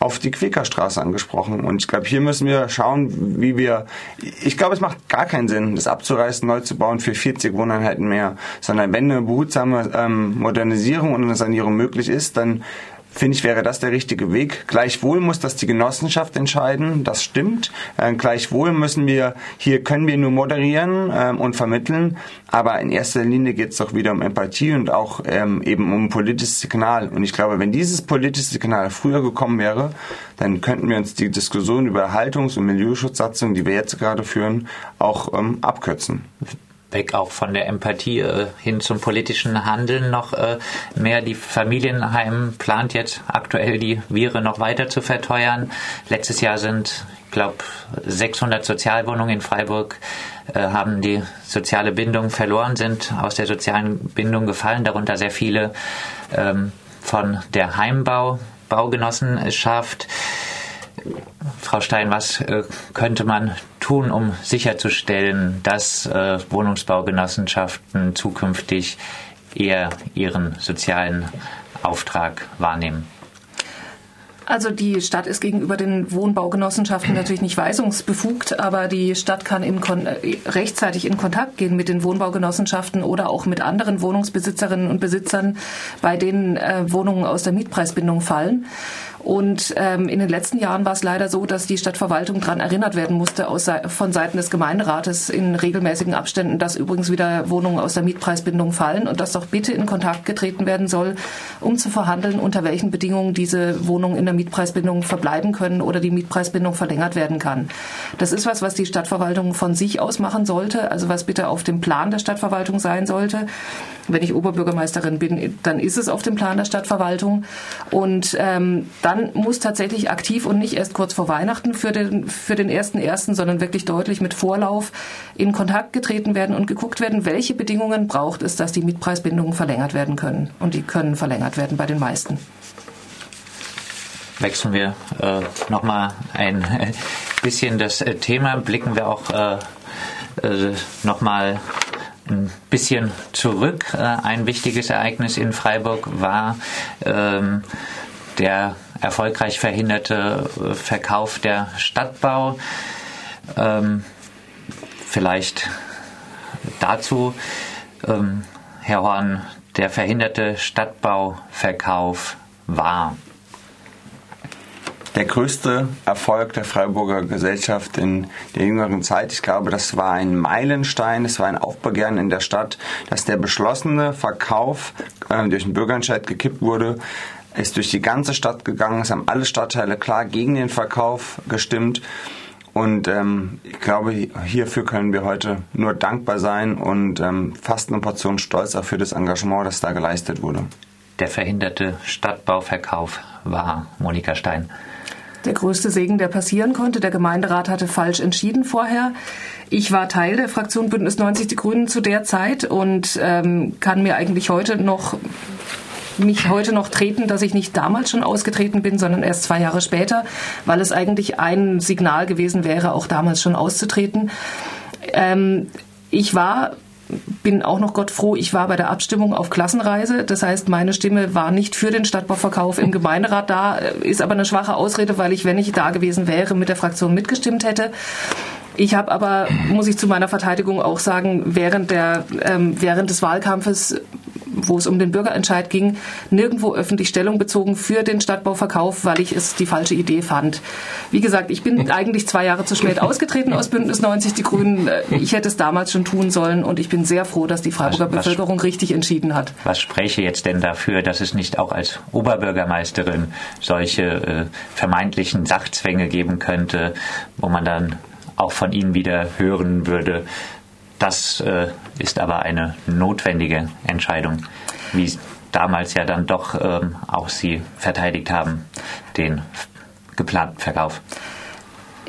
auf die Quäkerstraße angesprochen. Und ich glaube, hier müssen wir schauen, wie wir. Ich glaube, es macht gar keinen Sinn, das abzureißen, neu zu bauen für 40 Wohneinheiten mehr. Sondern wenn eine behutsame ähm, Modernisierung und eine Sanierung möglich ist, dann finde ich, wäre das der richtige Weg. Gleichwohl muss das die Genossenschaft entscheiden, das stimmt. Äh, gleichwohl müssen wir, hier können wir nur moderieren äh, und vermitteln, aber in erster Linie geht es doch wieder um Empathie und auch ähm, eben um ein politisches Signal. Und ich glaube, wenn dieses politische Signal früher gekommen wäre, dann könnten wir uns die Diskussion über Haltungs- und Milieuschutzsatzungen, die wir jetzt gerade führen, auch ähm, abkürzen weg auch von der Empathie äh, hin zum politischen Handeln noch äh, mehr. Die Familienheim plant jetzt aktuell die Viren noch weiter zu verteuern. Letztes Jahr sind, ich glaube, 600 Sozialwohnungen in Freiburg äh, haben die soziale Bindung verloren, sind aus der sozialen Bindung gefallen, darunter sehr viele ähm, von der Heimbau Baugenossenschaft. Frau Stein, was äh, könnte man tun, um sicherzustellen, dass äh, Wohnungsbaugenossenschaften zukünftig eher ihren sozialen Auftrag wahrnehmen? Also die Stadt ist gegenüber den Wohnbaugenossenschaften natürlich nicht weisungsbefugt, aber die Stadt kann in rechtzeitig in Kontakt gehen mit den Wohnbaugenossenschaften oder auch mit anderen Wohnungsbesitzerinnen und Besitzern, bei denen äh, Wohnungen aus der Mietpreisbindung fallen. Und ähm, in den letzten Jahren war es leider so, dass die Stadtverwaltung daran erinnert werden musste aus, von Seiten des Gemeinderates in regelmäßigen Abständen, dass übrigens wieder Wohnungen aus der Mietpreisbindung fallen und dass doch bitte in Kontakt getreten werden soll, um zu verhandeln, unter welchen Bedingungen diese Wohnungen in der Mietpreisbindung verbleiben können oder die Mietpreisbindung verlängert werden kann. Das ist was, was die Stadtverwaltung von sich aus machen sollte, also was bitte auf dem Plan der Stadtverwaltung sein sollte. Wenn ich Oberbürgermeisterin bin, dann ist es auf dem Plan der Stadtverwaltung. Und ähm, dann muss tatsächlich aktiv und nicht erst kurz vor Weihnachten für den, für den ersten ersten, sondern wirklich deutlich mit Vorlauf in Kontakt getreten werden und geguckt werden, welche Bedingungen braucht es, dass die Mietpreisbindungen verlängert werden können. Und die können verlängert werden bei den meisten. wechseln wir äh, nochmal ein bisschen das äh, Thema, blicken wir auch äh, äh, nochmal ein bisschen zurück. Äh, ein wichtiges Ereignis in Freiburg war ähm, der erfolgreich verhinderte äh, Verkauf der Stadtbau. Ähm, vielleicht dazu, ähm, Herr Horn, der verhinderte Stadtbauverkauf war der größte Erfolg der Freiburger Gesellschaft in der jüngeren Zeit. Ich glaube, das war ein Meilenstein, es war ein Aufbegehren in der Stadt, dass der beschlossene Verkauf äh, durch den Bürgerentscheid gekippt wurde ist durch die ganze Stadt gegangen. Es haben alle Stadtteile klar gegen den Verkauf gestimmt. Und ähm, ich glaube, hierfür können wir heute nur dankbar sein und ähm, fast eine Portion Stolz auch für das Engagement, das da geleistet wurde. Der verhinderte Stadtbauverkauf war Monika Stein der größte Segen, der passieren konnte. Der Gemeinderat hatte falsch entschieden vorher. Ich war Teil der Fraktion Bündnis 90 Die Grünen zu der Zeit und ähm, kann mir eigentlich heute noch mich heute noch treten, dass ich nicht damals schon ausgetreten bin, sondern erst zwei Jahre später, weil es eigentlich ein Signal gewesen wäre, auch damals schon auszutreten. Ähm, ich war bin auch noch Gott froh, ich war bei der Abstimmung auf Klassenreise. Das heißt, meine Stimme war nicht für den Stadtbauverkauf im Gemeinderat da, ist aber eine schwache Ausrede, weil ich, wenn ich da gewesen wäre, mit der Fraktion mitgestimmt hätte. Ich habe aber, muss ich zu meiner Verteidigung auch sagen, während, der, ähm, während des Wahlkampfes wo es um den Bürgerentscheid ging, nirgendwo öffentlich Stellung bezogen für den Stadtbauverkauf, weil ich es die falsche Idee fand. Wie gesagt, ich bin eigentlich zwei Jahre zu spät ausgetreten aus Bündnis 90 Die Grünen. Ich hätte es damals schon tun sollen und ich bin sehr froh, dass die Freiburger was, Bevölkerung richtig entschieden hat. Was spräche jetzt denn dafür, dass es nicht auch als Oberbürgermeisterin solche äh, vermeintlichen Sachzwänge geben könnte, wo man dann auch von Ihnen wieder hören würde, das äh, ist aber eine notwendige Entscheidung, wie damals ja dann doch ähm, auch Sie verteidigt haben, den geplanten Verkauf.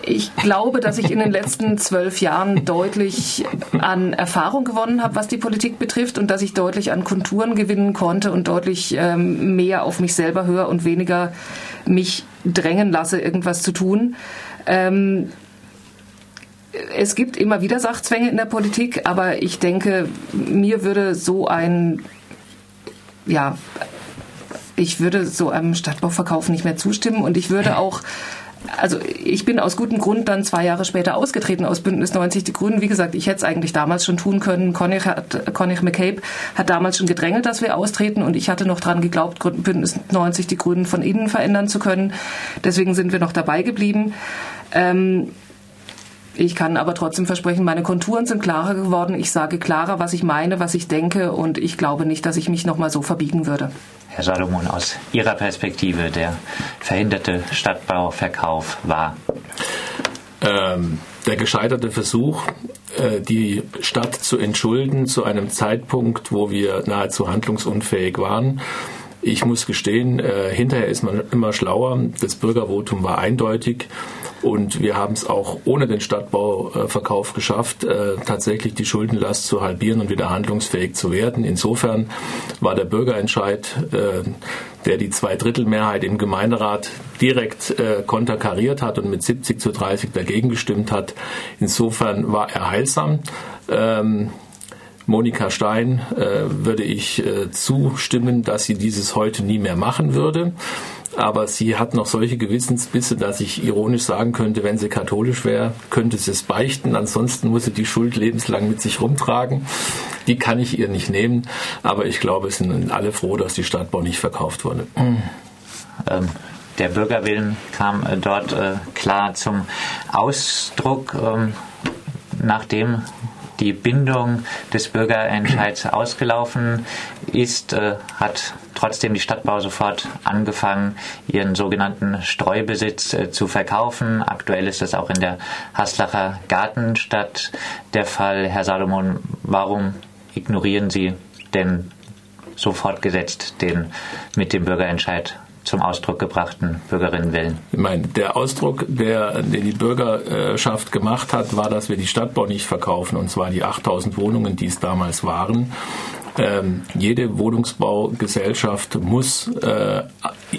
Ich glaube, dass ich in den letzten zwölf Jahren deutlich an Erfahrung gewonnen habe, was die Politik betrifft und dass ich deutlich an Konturen gewinnen konnte und deutlich ähm, mehr auf mich selber höre und weniger mich drängen lasse, irgendwas zu tun. Ähm, es gibt immer wieder Sachzwänge in der Politik, aber ich denke, mir würde so ein, ja, ich würde so einem Stadtbauverkauf nicht mehr zustimmen und ich würde auch also ich bin aus gutem Grund dann zwei Jahre später ausgetreten aus Bündnis 90 Die Grünen. Wie gesagt, ich hätte es eigentlich damals schon tun können. Connick, hat, Connick McCabe hat damals schon gedrängelt, dass wir austreten und ich hatte noch dran geglaubt, Bündnis 90 Die Grünen von innen verändern zu können. Deswegen sind wir noch dabei geblieben. Ähm, ich kann aber trotzdem versprechen, meine Konturen sind klarer geworden. Ich sage klarer, was ich meine, was ich denke und ich glaube nicht, dass ich mich nochmal so verbiegen würde. Herr Salomon, aus Ihrer Perspektive, der verhinderte Stadtbauverkauf war? Ähm, der gescheiterte Versuch, äh, die Stadt zu entschulden zu einem Zeitpunkt, wo wir nahezu handlungsunfähig waren. Ich muss gestehen, äh, hinterher ist man immer schlauer. Das Bürgervotum war eindeutig. Und wir haben es auch ohne den Stadtbauverkauf geschafft, äh, tatsächlich die Schuldenlast zu halbieren und wieder handlungsfähig zu werden. Insofern war der Bürgerentscheid, äh, der die Zweidrittelmehrheit im Gemeinderat direkt äh, konterkariert hat und mit 70 zu 30 dagegen gestimmt hat, insofern war er heilsam. Ähm, Monika Stein äh, würde ich äh, zustimmen, dass sie dieses heute nie mehr machen würde aber sie hat noch solche Gewissensbisse, dass ich ironisch sagen könnte, wenn sie katholisch wäre, könnte sie es beichten. Ansonsten muss sie die Schuld lebenslang mit sich rumtragen. Die kann ich ihr nicht nehmen, aber ich glaube, es sind alle froh, dass die Stadtbau nicht verkauft wurde. Ähm, der Bürgerwillen kam äh, dort äh, klar zum Ausdruck, ähm, nachdem die Bindung des Bürgerentscheids ausgelaufen ist, äh, hat trotzdem die Stadtbau sofort angefangen, ihren sogenannten Streubesitz äh, zu verkaufen. Aktuell ist das auch in der Haslacher Gartenstadt der Fall. Herr Salomon, warum ignorieren Sie denn so fortgesetzt den mit dem Bürgerentscheid zum Ausdruck gebrachten Bürgerinnenwillen? Ich meine, der Ausdruck, der, den die Bürgerschaft gemacht hat, war, dass wir die Stadtbau nicht verkaufen, und zwar die 8000 Wohnungen, die es damals waren. Ähm, jede Wohnungsbaugesellschaft muss äh,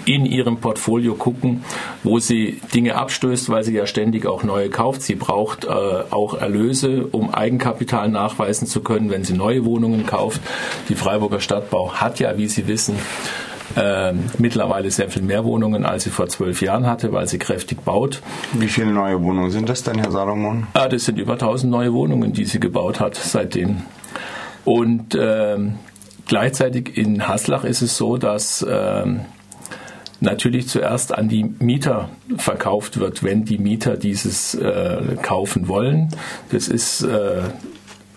in ihrem Portfolio gucken, wo sie Dinge abstößt, weil sie ja ständig auch neue kauft. Sie braucht äh, auch Erlöse, um Eigenkapital nachweisen zu können, wenn sie neue Wohnungen kauft. Die Freiburger Stadtbau hat ja, wie Sie wissen, äh, mittlerweile sehr viel mehr Wohnungen, als sie vor zwölf Jahren hatte, weil sie kräftig baut. Wie viele neue Wohnungen sind das denn, Herr Salomon? Ah, das sind über 1000 neue Wohnungen, die sie gebaut hat seitdem. Und ähm, gleichzeitig in Haslach ist es so, dass ähm, natürlich zuerst an die Mieter verkauft wird, wenn die Mieter dieses äh, kaufen wollen. Das ist äh,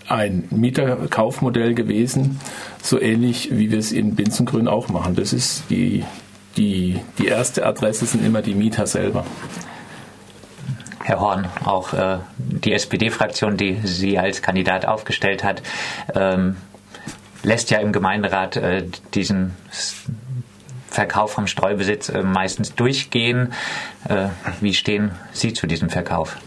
ein Mieterkaufmodell gewesen, so ähnlich wie wir es in Binzengrün auch machen. Das ist die, die, die erste Adresse sind immer die Mieter selber. Herr Horn, auch äh, die SPD-Fraktion, die Sie als Kandidat aufgestellt hat, ähm, lässt ja im Gemeinderat äh, diesen Verkauf vom Streubesitz äh, meistens durchgehen. Äh, wie stehen Sie zu diesem Verkauf?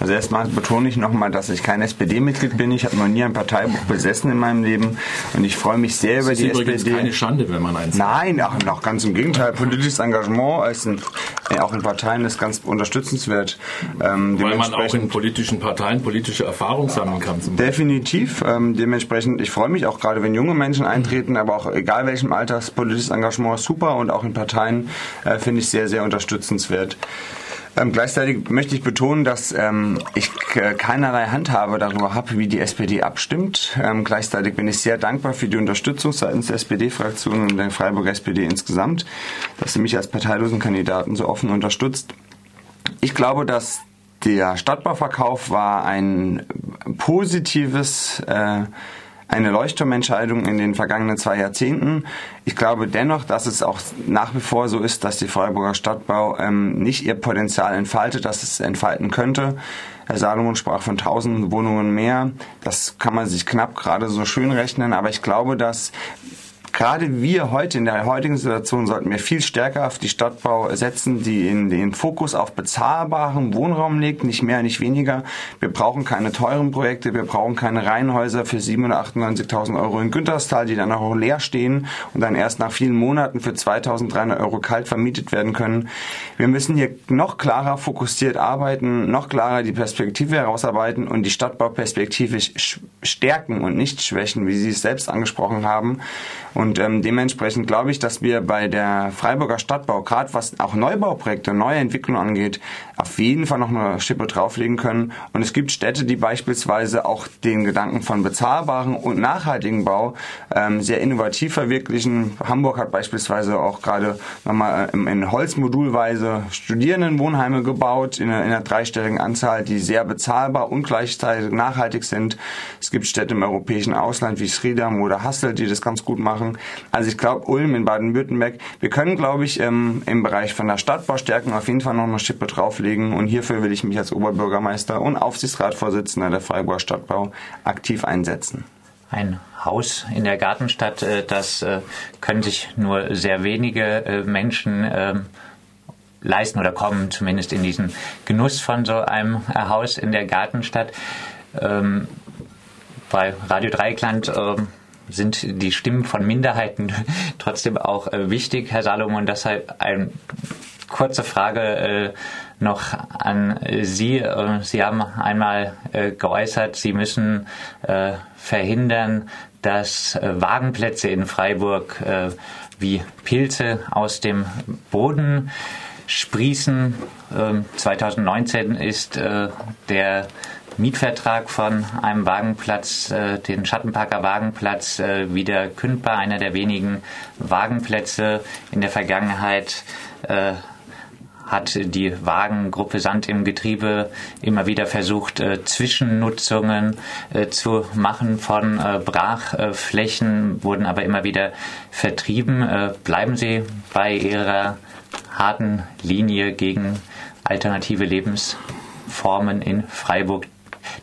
Also erstmal betone ich nochmal, dass ich kein SPD-Mitglied bin. Ich habe noch nie ein Parteibuch besessen in meinem Leben und ich freue mich sehr über die SPD. Das ist übrigens keine Schande, wenn man eins Nein, ach, noch ganz im Gegenteil. Politisches Engagement ist ein, äh, auch in Parteien ist ganz unterstützenswert. Ähm, Weil man auch in politischen Parteien politische Erfahrung sammeln kann. Definitiv. Ähm, dementsprechend, ich freue mich auch gerade, wenn junge Menschen eintreten, aber auch egal welchem Alter, politisches Engagement ist super und auch in Parteien äh, finde ich sehr, sehr unterstützenswert. Ähm, gleichzeitig möchte ich betonen, dass ähm, ich äh, keinerlei Handhabe darüber habe, wie die SPD abstimmt. Ähm, gleichzeitig bin ich sehr dankbar für die Unterstützung seitens der SPD-Fraktion und der Freiburger SPD insgesamt, dass sie mich als parteilosen Kandidaten so offen unterstützt. Ich glaube, dass der Stadtbauverkauf war ein positives äh, eine Leuchtturmentscheidung in den vergangenen zwei Jahrzehnten. Ich glaube dennoch, dass es auch nach wie vor so ist, dass die Freiburger Stadtbau ähm, nicht ihr Potenzial entfaltet, dass es entfalten könnte. Herr Salomon sprach von 1000 Wohnungen mehr. Das kann man sich knapp gerade so schön rechnen, aber ich glaube, dass gerade wir heute in der heutigen Situation sollten wir viel stärker auf die Stadtbau setzen, die in den Fokus auf bezahlbaren Wohnraum legt, nicht mehr, nicht weniger. Wir brauchen keine teuren Projekte, wir brauchen keine Reihenhäuser für 798.000 Euro in Günterstal, die dann auch leer stehen und dann erst nach vielen Monaten für 2.300 Euro kalt vermietet werden können. Wir müssen hier noch klarer fokussiert arbeiten, noch klarer die Perspektive herausarbeiten und die Stadtbau perspektivisch stärken und nicht schwächen, wie Sie es selbst angesprochen haben. Ähm, dementsprechend glaube ich, dass wir bei der Freiburger Stadtbau, gerade was auch Neubauprojekte, neue Entwicklungen angeht, auf jeden Fall noch eine Schippe drauflegen können. Und es gibt Städte, die beispielsweise auch den Gedanken von bezahlbaren und nachhaltigen Bau ähm, sehr innovativ verwirklichen. Hamburg hat beispielsweise auch gerade nochmal ähm, in Holzmodulweise Studierendenwohnheime gebaut, in einer, in einer dreistelligen Anzahl, die sehr bezahlbar und gleichzeitig nachhaltig sind. Es gibt Städte im europäischen Ausland wie Sridam oder Hassel, die das ganz gut machen. Also ich glaube, Ulm in Baden-Württemberg, wir können, glaube ich, ähm, im Bereich von der Stadtbaustärken auf jeden Fall noch eine Schippe drauflegen und hierfür will ich mich als Oberbürgermeister und Aufsichtsratsvorsitzender der Freiburger Stadtbau aktiv einsetzen. Ein Haus in der Gartenstadt, äh, das äh, können sich nur sehr wenige äh, Menschen ähm, leisten oder kommen zumindest in diesen Genuss von so einem Haus in der Gartenstadt. Ähm, bei Radio Dreikland ähm, sind die Stimmen von Minderheiten trotzdem auch wichtig, Herr Salomon. Deshalb eine kurze Frage äh, noch an Sie. Äh, Sie haben einmal äh, geäußert, Sie müssen verhindern, dass Wagenplätze in Freiburg wie Pilze aus dem Boden sprießen. 2019 ähm, ist der Mietvertrag von einem Wagenplatz, äh, den Schattenparker Wagenplatz, äh, wieder kündbar. Einer der wenigen Wagenplätze in der Vergangenheit äh, hat die Wagengruppe Sand im Getriebe immer wieder versucht, äh, Zwischennutzungen äh, zu machen von äh, Brachflächen, wurden aber immer wieder vertrieben. Äh, bleiben Sie bei Ihrer harten Linie gegen alternative Lebensformen in Freiburg,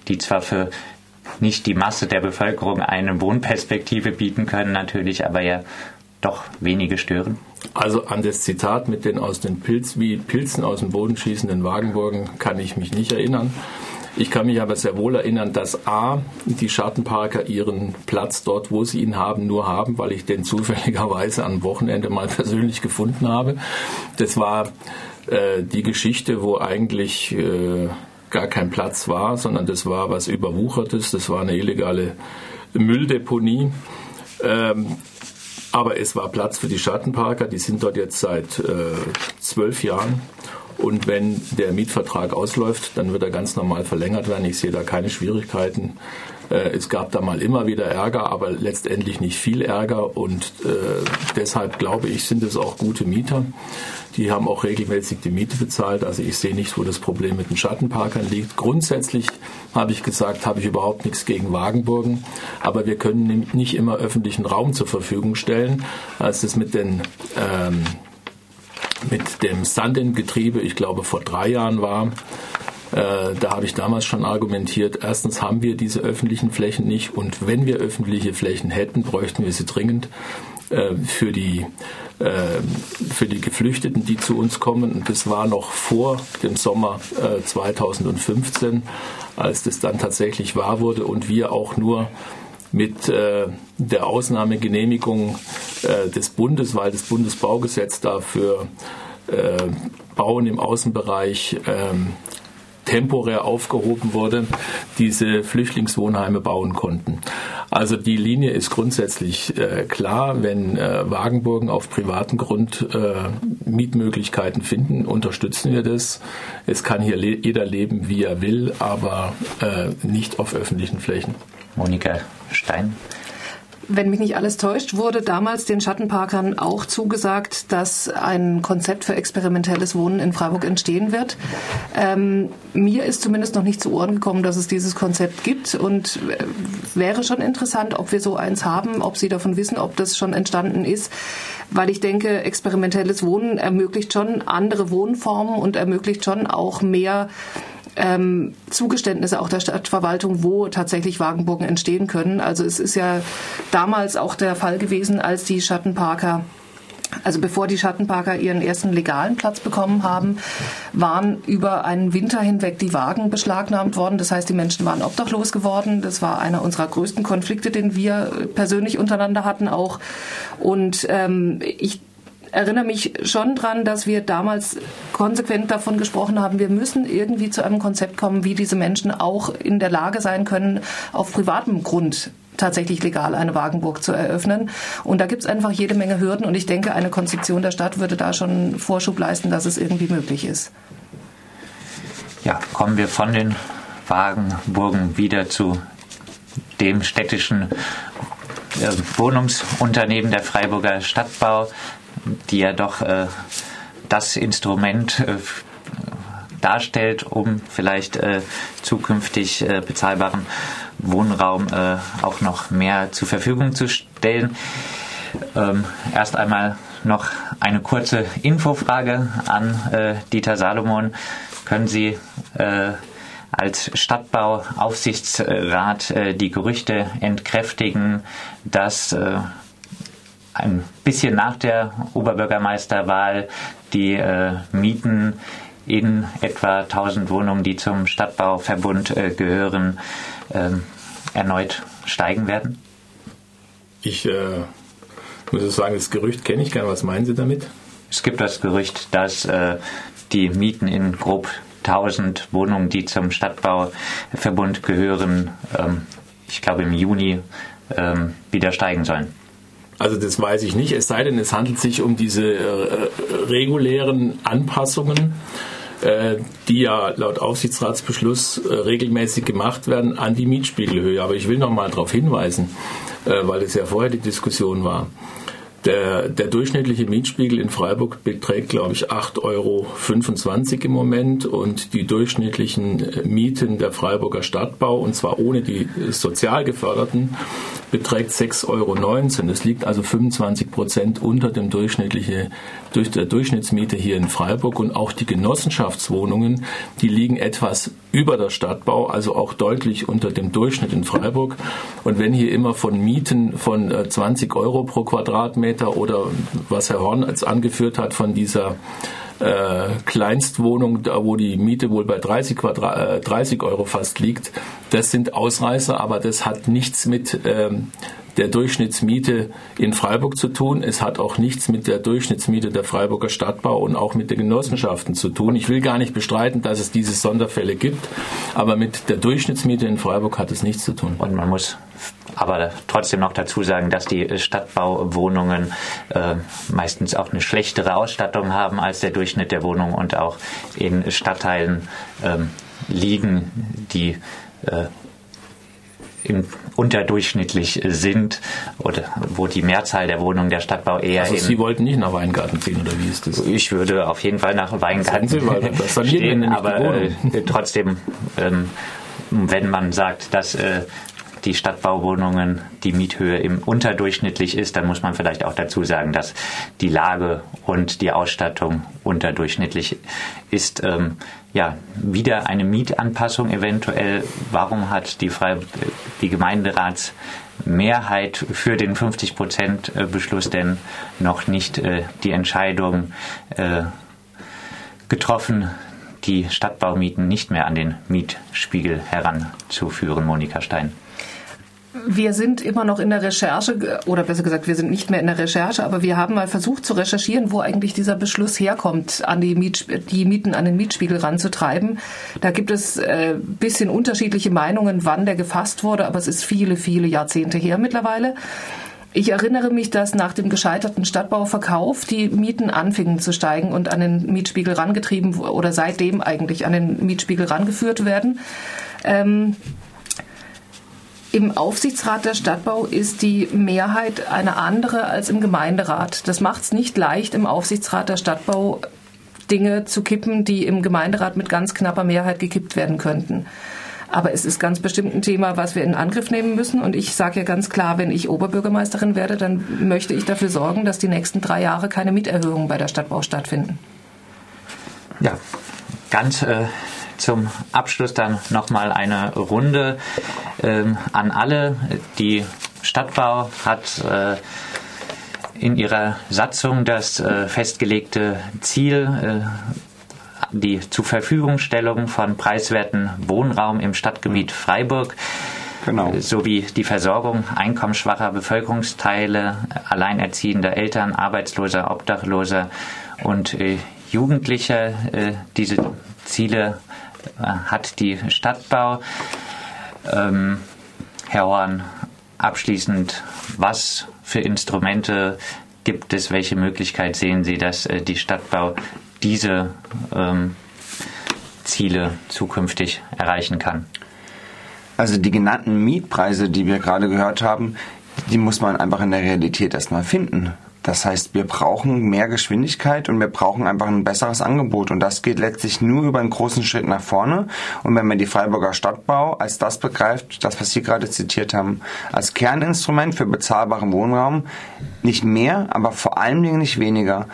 die zwar für nicht die Masse der Bevölkerung eine Wohnperspektive bieten können, natürlich, aber ja doch wenige stören. Also an das Zitat mit den aus den Pilz, wie Pilzen aus dem Boden schießenden Wagenburgen kann ich mich nicht erinnern. Ich kann mich aber sehr wohl erinnern, dass A, die Schattenparker ihren Platz dort, wo sie ihn haben, nur haben, weil ich den zufälligerweise am Wochenende mal persönlich gefunden habe. Das war äh, die Geschichte, wo eigentlich äh, gar kein Platz war, sondern das war was Überwuchertes, das war eine illegale Mülldeponie. Ähm, aber es war Platz für die Schattenparker, die sind dort jetzt seit äh, zwölf Jahren und wenn der Mietvertrag ausläuft, dann wird er ganz normal verlängert werden. Ich sehe da keine Schwierigkeiten. Äh, es gab da mal immer wieder Ärger, aber letztendlich nicht viel Ärger. Und äh, deshalb glaube ich, sind es auch gute Mieter. Die haben auch regelmäßig die Miete bezahlt. Also ich sehe nicht, wo das Problem mit den Schattenparkern liegt. Grundsätzlich habe ich gesagt, habe ich überhaupt nichts gegen Wagenburgen. Aber wir können nicht immer öffentlichen Raum zur Verfügung stellen. Als das mit den ähm, mit dem Sanden-Getriebe, ich glaube vor drei Jahren war. Äh, da habe ich damals schon argumentiert, erstens haben wir diese öffentlichen Flächen nicht und wenn wir öffentliche Flächen hätten, bräuchten wir sie dringend äh, für die äh, für die Geflüchteten, die zu uns kommen. Und das war noch vor dem Sommer 2015, als das dann tatsächlich wahr wurde und wir auch nur mit äh, der Ausnahmegenehmigung äh, des Bundes, weil das Bundesbaugesetz dafür äh, Bauen im Außenbereich ähm, temporär aufgehoben wurde, diese Flüchtlingswohnheime bauen konnten. Also die Linie ist grundsätzlich äh, klar. Wenn äh, Wagenburgen auf privatem Grund äh, Mietmöglichkeiten finden, unterstützen wir das. Es kann hier le jeder leben, wie er will, aber äh, nicht auf öffentlichen Flächen. Monika Stein. Wenn mich nicht alles täuscht, wurde damals den Schattenparkern auch zugesagt, dass ein Konzept für experimentelles Wohnen in Freiburg entstehen wird. Ähm, mir ist zumindest noch nicht zu Ohren gekommen, dass es dieses Konzept gibt und äh, wäre schon interessant, ob wir so eins haben, ob Sie davon wissen, ob das schon entstanden ist, weil ich denke, experimentelles Wohnen ermöglicht schon andere Wohnformen und ermöglicht schon auch mehr ähm, Zugeständnisse auch der Stadtverwaltung, wo tatsächlich Wagenburgen entstehen können. Also es ist ja damals auch der Fall gewesen, als die Schattenparker also bevor die Schattenparker ihren ersten legalen Platz bekommen haben, waren über einen Winter hinweg die Wagen beschlagnahmt worden. Das heißt, die Menschen waren obdachlos geworden. Das war einer unserer größten Konflikte, den wir persönlich untereinander hatten auch. Und ähm, ich erinnere mich schon dran, dass wir damals konsequent davon gesprochen haben, wir müssen irgendwie zu einem Konzept kommen, wie diese Menschen auch in der Lage sein können, auf privatem Grund tatsächlich legal eine Wagenburg zu eröffnen. Und da gibt es einfach jede Menge Hürden und ich denke, eine Konzeption der Stadt würde da schon Vorschub leisten, dass es irgendwie möglich ist. Ja, kommen wir von den Wagenburgen wieder zu dem städtischen äh, Wohnungsunternehmen der Freiburger Stadtbau die ja doch äh, das Instrument äh, darstellt, um vielleicht äh, zukünftig äh, bezahlbaren Wohnraum äh, auch noch mehr zur Verfügung zu stellen. Ähm, erst einmal noch eine kurze Infofrage an äh, Dieter Salomon. Können Sie als Stadtbauaufsichtsrat die Gerüchte entkräftigen, dass ein bisschen nach der Oberbürgermeisterwahl die äh, Mieten in etwa 1000 Wohnungen, die zum Stadtbauverbund äh, gehören, äh, erneut steigen werden? Ich äh, muss sagen, das Gerücht kenne ich gar nicht. Was meinen Sie damit? Es gibt das Gerücht, dass äh, die Mieten in grob 1000 Wohnungen, die zum Stadtbauverbund gehören, ähm, ich glaube im Juni ähm, wieder steigen sollen. Also das weiß ich nicht, es sei denn, es handelt sich um diese äh, regulären Anpassungen, äh, die ja laut Aufsichtsratsbeschluss äh, regelmäßig gemacht werden an die Mietspiegelhöhe. Aber ich will noch mal darauf hinweisen, äh, weil es ja vorher die Diskussion war. Der, der durchschnittliche Mietspiegel in Freiburg beträgt, glaube ich, 8,25 Euro im Moment und die durchschnittlichen Mieten der Freiburger Stadtbau, und zwar ohne die sozial geförderten, beträgt 6,19 Euro. Das liegt also 25 Prozent unter dem durchschnittliche, durch der Durchschnittsmiete hier in Freiburg und auch die Genossenschaftswohnungen, die liegen etwas über der Stadtbau, also auch deutlich unter dem Durchschnitt in Freiburg. Und wenn hier immer von Mieten von 20 äh, Euro pro Quadratmeter oder was Herr Horn als angeführt hat von dieser äh, Kleinstwohnung, da wo die Miete wohl bei 30, Quadrat, äh, 30 Euro fast liegt, das sind Ausreißer, aber das hat nichts mit ähm, der Durchschnittsmiete in Freiburg zu tun. Es hat auch nichts mit der Durchschnittsmiete der Freiburger Stadtbau und auch mit den Genossenschaften zu tun. Ich will gar nicht bestreiten, dass es diese Sonderfälle gibt, aber mit der Durchschnittsmiete in Freiburg hat es nichts zu tun. Und man muss aber trotzdem noch dazu sagen, dass die Stadtbauwohnungen äh, meistens auch eine schlechtere Ausstattung haben als der Durchschnitt der Wohnungen und auch in Stadtteilen ähm, liegen, die äh, im, unterdurchschnittlich sind oder wo die Mehrzahl der Wohnungen der Stadtbau eher also Sie wollten nicht nach Weingarten ziehen oder wie ist das? Ich würde auf jeden Fall nach Weingarten Sie mal, das stehen, aber äh, trotzdem, ähm, wenn man sagt, dass äh, die Stadtbauwohnungen die Miethöhe im unterdurchschnittlich ist, dann muss man vielleicht auch dazu sagen, dass die Lage und die Ausstattung unterdurchschnittlich ist. Ähm, ja, wieder eine Mietanpassung eventuell. Warum hat die, Frei die Gemeinderatsmehrheit für den 50-Prozent-Beschluss denn noch nicht äh, die Entscheidung äh, getroffen, die Stadtbaumieten nicht mehr an den Mietspiegel heranzuführen, Monika Stein? Wir sind immer noch in der Recherche, oder besser gesagt, wir sind nicht mehr in der Recherche, aber wir haben mal versucht zu recherchieren, wo eigentlich dieser Beschluss herkommt, an die, Miet, die Mieten an den Mietspiegel ranzutreiben. Da gibt es äh, bisschen unterschiedliche Meinungen, wann der gefasst wurde, aber es ist viele, viele Jahrzehnte her mittlerweile. Ich erinnere mich, dass nach dem gescheiterten Stadtbauverkauf die Mieten anfingen zu steigen und an den Mietspiegel rangetrieben oder seitdem eigentlich an den Mietspiegel rangeführt werden. Ähm, im Aufsichtsrat der Stadtbau ist die Mehrheit eine andere als im Gemeinderat. Das macht es nicht leicht, im Aufsichtsrat der Stadtbau Dinge zu kippen, die im Gemeinderat mit ganz knapper Mehrheit gekippt werden könnten. Aber es ist ganz bestimmt ein Thema, was wir in Angriff nehmen müssen. Und ich sage ja ganz klar, wenn ich Oberbürgermeisterin werde, dann möchte ich dafür sorgen, dass die nächsten drei Jahre keine Mieterhöhungen bei der Stadtbau stattfinden. Ja, ganz äh, zum Abschluss dann nochmal eine Runde ähm, an alle. Die Stadtbau hat äh, in ihrer Satzung das äh, festgelegte Ziel, äh, die zur Verfügungstellung von preiswerten Wohnraum im Stadtgebiet Freiburg genau. sowie die Versorgung einkommensschwacher Bevölkerungsteile, alleinerziehender Eltern, Arbeitsloser, Obdachloser und äh, Jugendlicher. Äh, diese Ziele hat die Stadtbau. Ähm, Herr Horn, abschließend, was für Instrumente gibt es? Welche Möglichkeit sehen Sie, dass äh, die Stadtbau diese ähm, Ziele zukünftig erreichen kann? Also die genannten Mietpreise, die wir gerade gehört haben, die muss man einfach in der Realität erstmal finden. Das heißt, wir brauchen mehr Geschwindigkeit und wir brauchen einfach ein besseres Angebot. Und das geht letztlich nur über einen großen Schritt nach vorne. Und wenn man die Freiburger Stadtbau als das begreift, das, was Sie gerade zitiert haben, als Kerninstrument für bezahlbaren Wohnraum, nicht mehr, aber vor allen Dingen nicht weniger.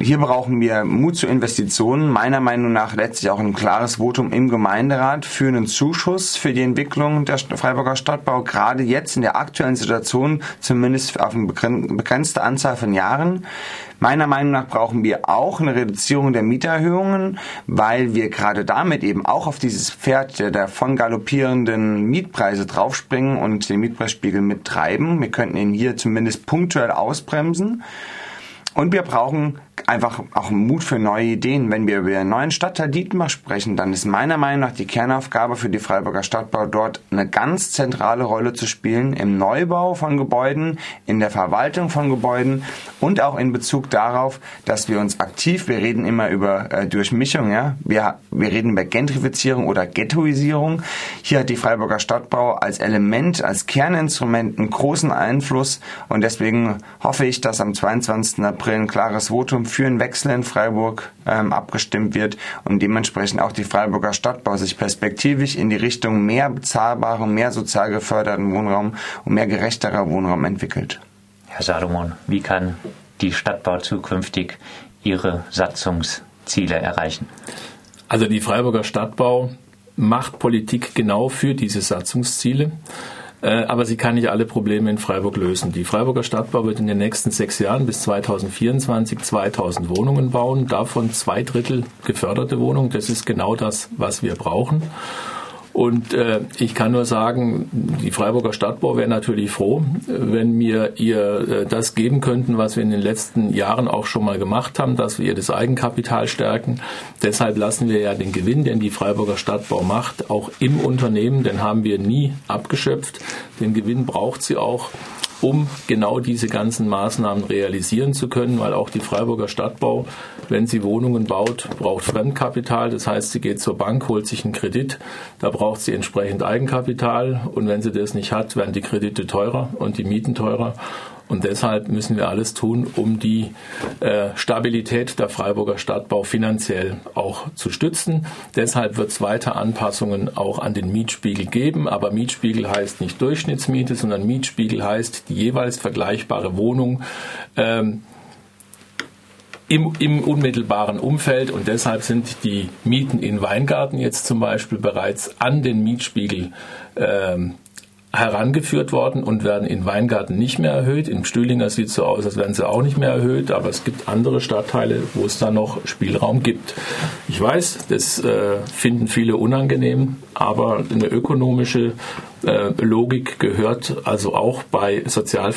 Hier brauchen wir Mut zu Investitionen, meiner Meinung nach letztlich auch ein klares Votum im Gemeinderat für einen Zuschuss für die Entwicklung der Freiburger Stadtbau, gerade jetzt in der aktuellen Situation, zumindest auf eine begrenzte Anzahl von Jahren. Meiner Meinung nach brauchen wir auch eine Reduzierung der Mieterhöhungen, weil wir gerade damit eben auch auf dieses Pferd der davon galoppierenden Mietpreise draufspringen und den Mietpreisspiegel mittreiben. Wir könnten ihn hier zumindest punktuell ausbremsen. Und wir brauchen einfach auch Mut für neue Ideen. Wenn wir über den neuen Stadtteil Dietmar sprechen, dann ist meiner Meinung nach die Kernaufgabe für die Freiburger Stadtbau dort eine ganz zentrale Rolle zu spielen im Neubau von Gebäuden, in der Verwaltung von Gebäuden und auch in Bezug darauf, dass wir uns aktiv, wir reden immer über äh, Durchmischung, ja, wir, wir reden über Gentrifizierung oder Ghettoisierung. Hier hat die Freiburger Stadtbau als Element, als Kerninstrument einen großen Einfluss und deswegen hoffe ich, dass am 22. April ein klares Votum für einen Wechsel in Freiburg ähm, abgestimmt wird und dementsprechend auch die Freiburger Stadtbau sich perspektivisch in die Richtung mehr bezahlbaren, mehr sozial geförderten Wohnraum und mehr gerechterer Wohnraum entwickelt. Herr Salomon, wie kann die Stadtbau zukünftig ihre Satzungsziele erreichen? Also die Freiburger Stadtbau macht Politik genau für diese Satzungsziele. Äh, aber sie kann nicht alle Probleme in Freiburg lösen. Die Freiburger Stadtbau wird in den nächsten sechs Jahren bis 2024 2000 Wohnungen bauen, davon zwei Drittel geförderte Wohnungen. Das ist genau das, was wir brauchen. Und äh, ich kann nur sagen, die Freiburger Stadtbau wäre natürlich froh, wenn wir ihr äh, das geben könnten, was wir in den letzten Jahren auch schon mal gemacht haben, dass wir ihr das Eigenkapital stärken. Deshalb lassen wir ja den Gewinn, den die Freiburger Stadtbau macht, auch im Unternehmen, den haben wir nie abgeschöpft. Den Gewinn braucht sie auch um genau diese ganzen Maßnahmen realisieren zu können, weil auch die Freiburger Stadtbau, wenn sie Wohnungen baut, braucht Fremdkapital. Das heißt, sie geht zur Bank, holt sich einen Kredit, da braucht sie entsprechend Eigenkapital und wenn sie das nicht hat, werden die Kredite teurer und die Mieten teurer. Und deshalb müssen wir alles tun, um die äh, Stabilität der Freiburger Stadtbau finanziell auch zu stützen. Deshalb wird es weiter Anpassungen auch an den Mietspiegel geben. Aber Mietspiegel heißt nicht Durchschnittsmiete, sondern Mietspiegel heißt die jeweils vergleichbare Wohnung. Ähm, im, im, unmittelbaren Umfeld und deshalb sind die Mieten in Weingarten jetzt zum Beispiel bereits an den Mietspiegel ähm, herangeführt worden und werden in Weingarten nicht mehr erhöht. In Stühlinger sieht es so aus, als wären sie auch nicht mehr erhöht, aber es gibt andere Stadtteile, wo es da noch Spielraum gibt. Ich weiß, das äh, finden viele unangenehm, aber eine ökonomische äh, Logik gehört also auch bei sozial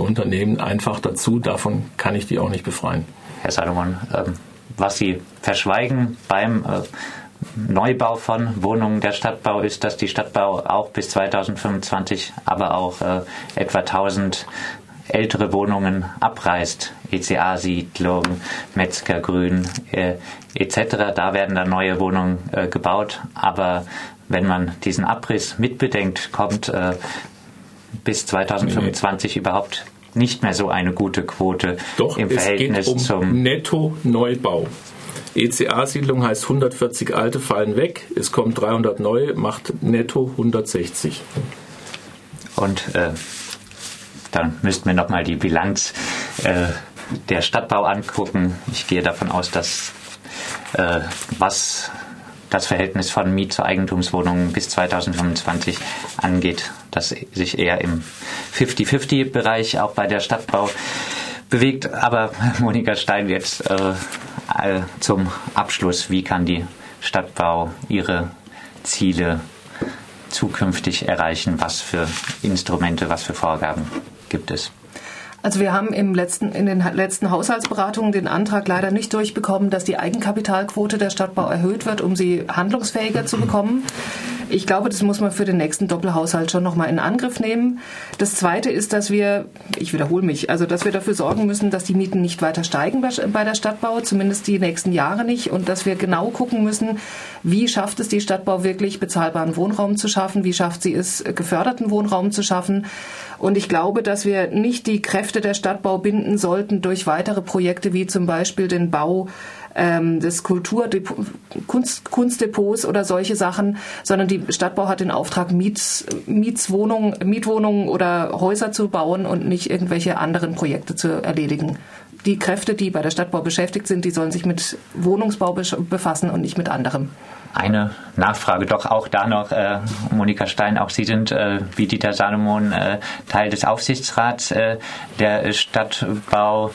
Unternehmen einfach dazu. Davon kann ich die auch nicht befreien. Herr Salomon, ähm, was Sie verschweigen beim äh, Neubau von Wohnungen der Stadtbau ist, dass die Stadtbau auch bis 2025 aber auch äh, etwa 1000 ältere Wohnungen abreißt. ECA-Siedlung, Metzgergrün äh, etc. Da werden dann neue Wohnungen äh, gebaut. Aber wenn man diesen Abriss mitbedenkt, kommt äh, bis 2025 nee. überhaupt nicht mehr so eine gute Quote Doch, im Verhältnis es geht um zum Netto-Neubau. ECA-Siedlung heißt 140 alte fallen weg, es kommen 300 neue, macht netto 160. Und äh, dann müssten wir nochmal die Bilanz äh, der Stadtbau angucken. Ich gehe davon aus, dass äh, was das Verhältnis von Miet- zu Eigentumswohnungen bis 2025 angeht, das sich eher im 50-50-Bereich auch bei der Stadtbau bewegt. Aber Monika Stein, jetzt äh, zum Abschluss, wie kann die Stadtbau ihre Ziele zukünftig erreichen? Was für Instrumente, was für Vorgaben gibt es? Also wir haben im letzten, in den letzten Haushaltsberatungen den Antrag leider nicht durchbekommen, dass die Eigenkapitalquote der Stadtbau erhöht wird, um sie handlungsfähiger zu bekommen. Ich glaube, das muss man für den nächsten Doppelhaushalt schon nochmal in Angriff nehmen. Das Zweite ist, dass wir, ich wiederhole mich, also dass wir dafür sorgen müssen, dass die Mieten nicht weiter steigen bei der Stadtbau, zumindest die nächsten Jahre nicht, und dass wir genau gucken müssen, wie schafft es die Stadtbau wirklich, bezahlbaren Wohnraum zu schaffen, wie schafft sie es, geförderten Wohnraum zu schaffen. Und ich glaube, dass wir nicht die Kräfte der Stadtbau binden sollten durch weitere Projekte wie zum Beispiel den Bau ähm, des Kunst, Kunstdepots oder solche Sachen, sondern die Stadtbau hat den Auftrag, Miets, Mietswohnungen, Mietwohnungen oder Häuser zu bauen und nicht irgendwelche anderen Projekte zu erledigen. Die Kräfte, die bei der Stadtbau beschäftigt sind, die sollen sich mit Wohnungsbau befassen und nicht mit anderem. Eine Nachfrage doch auch da noch, äh, Monika Stein, auch Sie sind äh, wie Dieter Salomon äh, Teil des Aufsichtsrats äh, der Stadtbau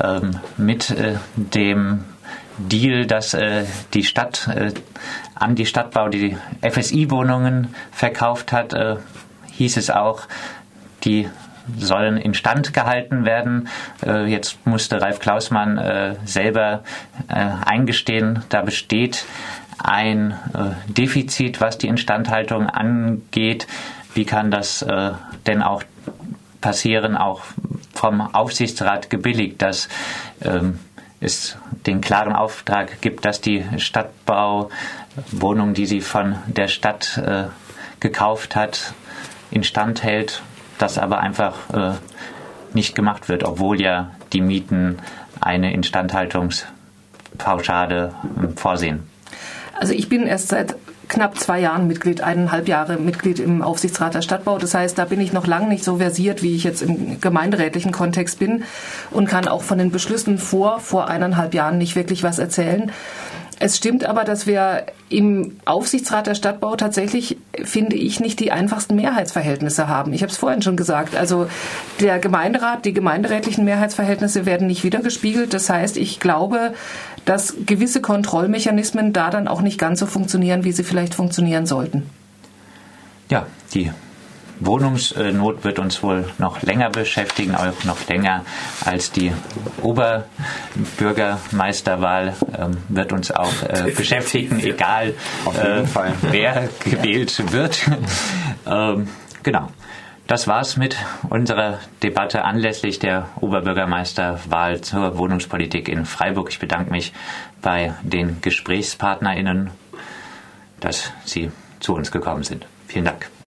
ähm, mit äh, dem Deal, dass äh, die Stadt äh, an die Stadtbau die FSI-Wohnungen verkauft hat, äh, hieß es auch, die sollen instand gehalten werden. Äh, jetzt musste Ralf Klausmann äh, selber äh, eingestehen, da besteht ein Defizit, was die Instandhaltung angeht. Wie kann das denn auch passieren, auch vom Aufsichtsrat gebilligt, dass ähm, es den klaren Auftrag gibt, dass die Stadtbau Wohnungen, die sie von der Stadt gekauft hat, instand hält, das aber einfach äh, nicht gemacht wird, obwohl ja die Mieten eine Instandhaltungspauschale äh, vorsehen. Also ich bin erst seit knapp zwei Jahren Mitglied, eineinhalb Jahre Mitglied im Aufsichtsrat der Stadtbau. Das heißt, da bin ich noch lange nicht so versiert, wie ich jetzt im gemeinderätlichen Kontext bin und kann auch von den Beschlüssen vor, vor eineinhalb Jahren nicht wirklich was erzählen. Es stimmt aber, dass wir im Aufsichtsrat der Stadtbau tatsächlich, finde ich, nicht die einfachsten Mehrheitsverhältnisse haben. Ich habe es vorhin schon gesagt. Also der Gemeinderat, die gemeinderätlichen Mehrheitsverhältnisse werden nicht wiedergespiegelt. Das heißt, ich glaube, dass gewisse Kontrollmechanismen da dann auch nicht ganz so funktionieren, wie sie vielleicht funktionieren sollten. Ja, die Wohnungsnot wird uns wohl noch länger beschäftigen, auch noch länger als die Oberbürgermeisterwahl ähm, wird uns auch äh, beschäftigen, egal äh, wer gewählt wird. ähm, genau. Das war's mit unserer Debatte anlässlich der Oberbürgermeisterwahl zur Wohnungspolitik in Freiburg. Ich bedanke mich bei den GesprächspartnerInnen, dass sie zu uns gekommen sind. Vielen Dank.